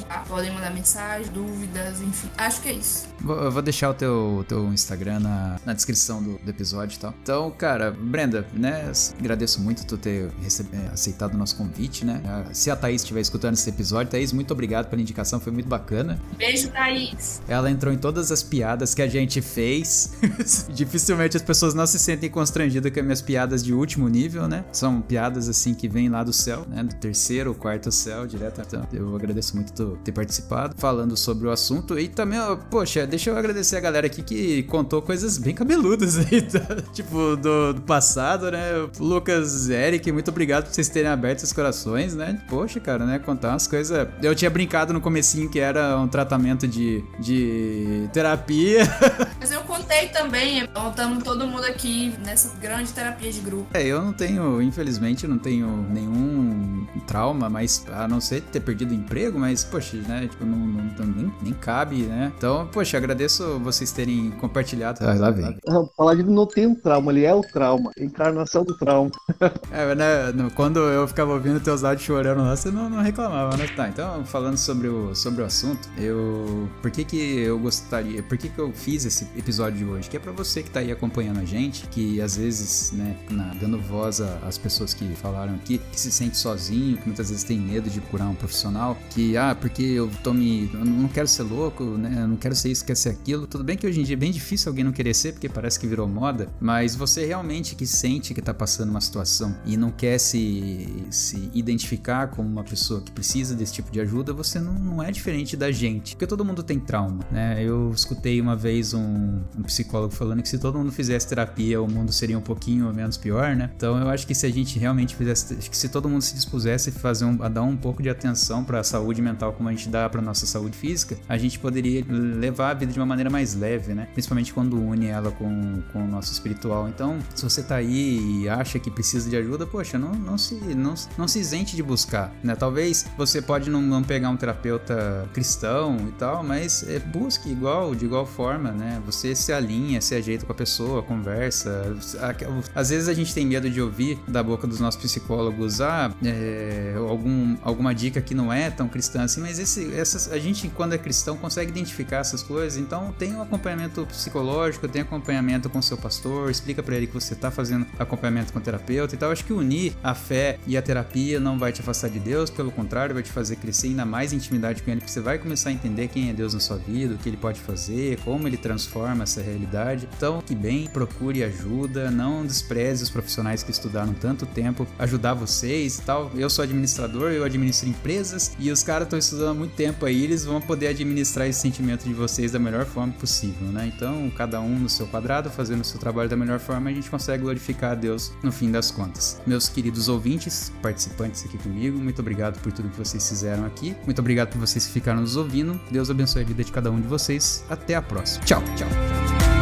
tá? Podem mandar mensagem, dúvidas, enfim. Acho que é isso. Eu vou deixar o teu, teu Instagram na, na descrição do, do, episódio e tal. Então, cara, Brenda, né? Agradeço muito tu ter recebe, é, aceitado o nosso convite, né? Se a Thaís estiver escutando esse episódio, Thaís, muito obrigado pela indicação, foi muito bacana. Beijo, Thaís. Ela entrou em todas as piadas que a gente fez. Dificilmente as pessoas não se sentem constrangidas com as minhas piadas de último nível, né? São piadas assim que vêm lá do céu, né? Do terceiro quarto céu, direto. Então, eu agradeço muito tu ter participado, falando sobre o assunto. E também, poxa, deixa eu agradecer a galera aqui que contou coisas bem cabeludas aí, tá? tipo, do, do, passado, né? Lucas, Eric, muito obrigado por vocês terem aberto os corações, né? Poxa, cara, né? Contar umas coisas. Eu tinha brincado no comecinho que era um tratamento de, de terapia. Mas eu contei também, estamos todo mundo aqui nessa grande terapia de grupo. É, eu não tenho, infelizmente, não tenho nenhum trauma, mas a não ser ter perdido o emprego, mas, poxa, né? Tipo, não, não nem, nem cabe, né? Então, poxa, agradeço agradeço vocês terem compartilhado. Ah, lá vem. O Paladino não tem um trauma, ele é o trauma. Encarnação do trauma. é, né? Quando eu ficava ouvindo teus áudios chorando lá, você não, não reclamava, né? Tá, então, falando sobre o, sobre o assunto, eu. Por que que eu gostaria. Por que que eu fiz esse episódio de hoje, que é para você que tá aí acompanhando a gente, que às vezes, né, na, dando voz às pessoas que falaram aqui, que se sente sozinho, que muitas vezes tem medo de procurar um profissional, que, ah, porque eu tô me. Eu não quero ser louco, né? Eu não quero ser isso, quero ser aquilo. Tudo bem que hoje em dia é bem difícil alguém não querer ser, porque parece que virou moda, mas você realmente que sente que tá passando uma situação e não quer se, se identificar como uma pessoa que precisa desse tipo de ajuda, você não, não é diferente da gente. Porque todo mundo tem trauma, né? Eu escutei uma vez um, um psicólogo falando que se todo mundo fizesse terapia, o mundo seria um pouquinho menos pior, né? Então eu acho que se a gente realmente fizesse, acho que se todo mundo se dispusesse a fazer um, a dar um pouco de atenção para a saúde mental como a gente dá para nossa saúde física, a gente poderia levar a vida de uma maneira mais leve, né? Principalmente quando une ela com, com o nosso espiritual. Então, se você tá aí e acha que precisa de ajuda, poxa, não, não se não, não se isente de buscar, né? Talvez você pode não, não pegar um terapeuta cristão e tal, mas é, busque igual, de igual forma, né? Você se alinha, se ajeita com a pessoa, conversa. Às vezes a gente tem medo de ouvir da boca dos nossos psicólogos ah, é, algum, alguma dica que não é tão cristã assim, mas esse, essas, a gente, quando é cristão, consegue identificar essas coisas. Então, tem um acompanhamento psicológico, tem acompanhamento com seu pastor, explica para ele que você tá fazendo acompanhamento com o terapeuta e tal. Acho que unir a fé e a terapia não vai te afastar de Deus, pelo contrário, vai te fazer crescer ainda mais intimidade com ele, porque você vai começar a entender quem é Deus na sua vida, o que ele pode fazer, como ele transforma essa realidade. Então, que bem, procure ajuda, não despreze os profissionais que estudaram tanto tempo, ajudar vocês e tal. Eu sou administrador, eu administro empresas e os caras estão estudando há muito tempo aí, eles vão poder administrar esse sentimento de vocês da melhor forma possível, né? Então, cada um no seu quadrado, fazendo o seu trabalho da melhor forma, a gente consegue glorificar a Deus no fim das contas. Meus queridos ouvintes, participantes aqui comigo, muito obrigado por tudo que vocês fizeram aqui. Muito obrigado por vocês que ficaram nos ouvindo. Deus abençoe a vida de cada um de vocês. Até a próxima. 叫叫。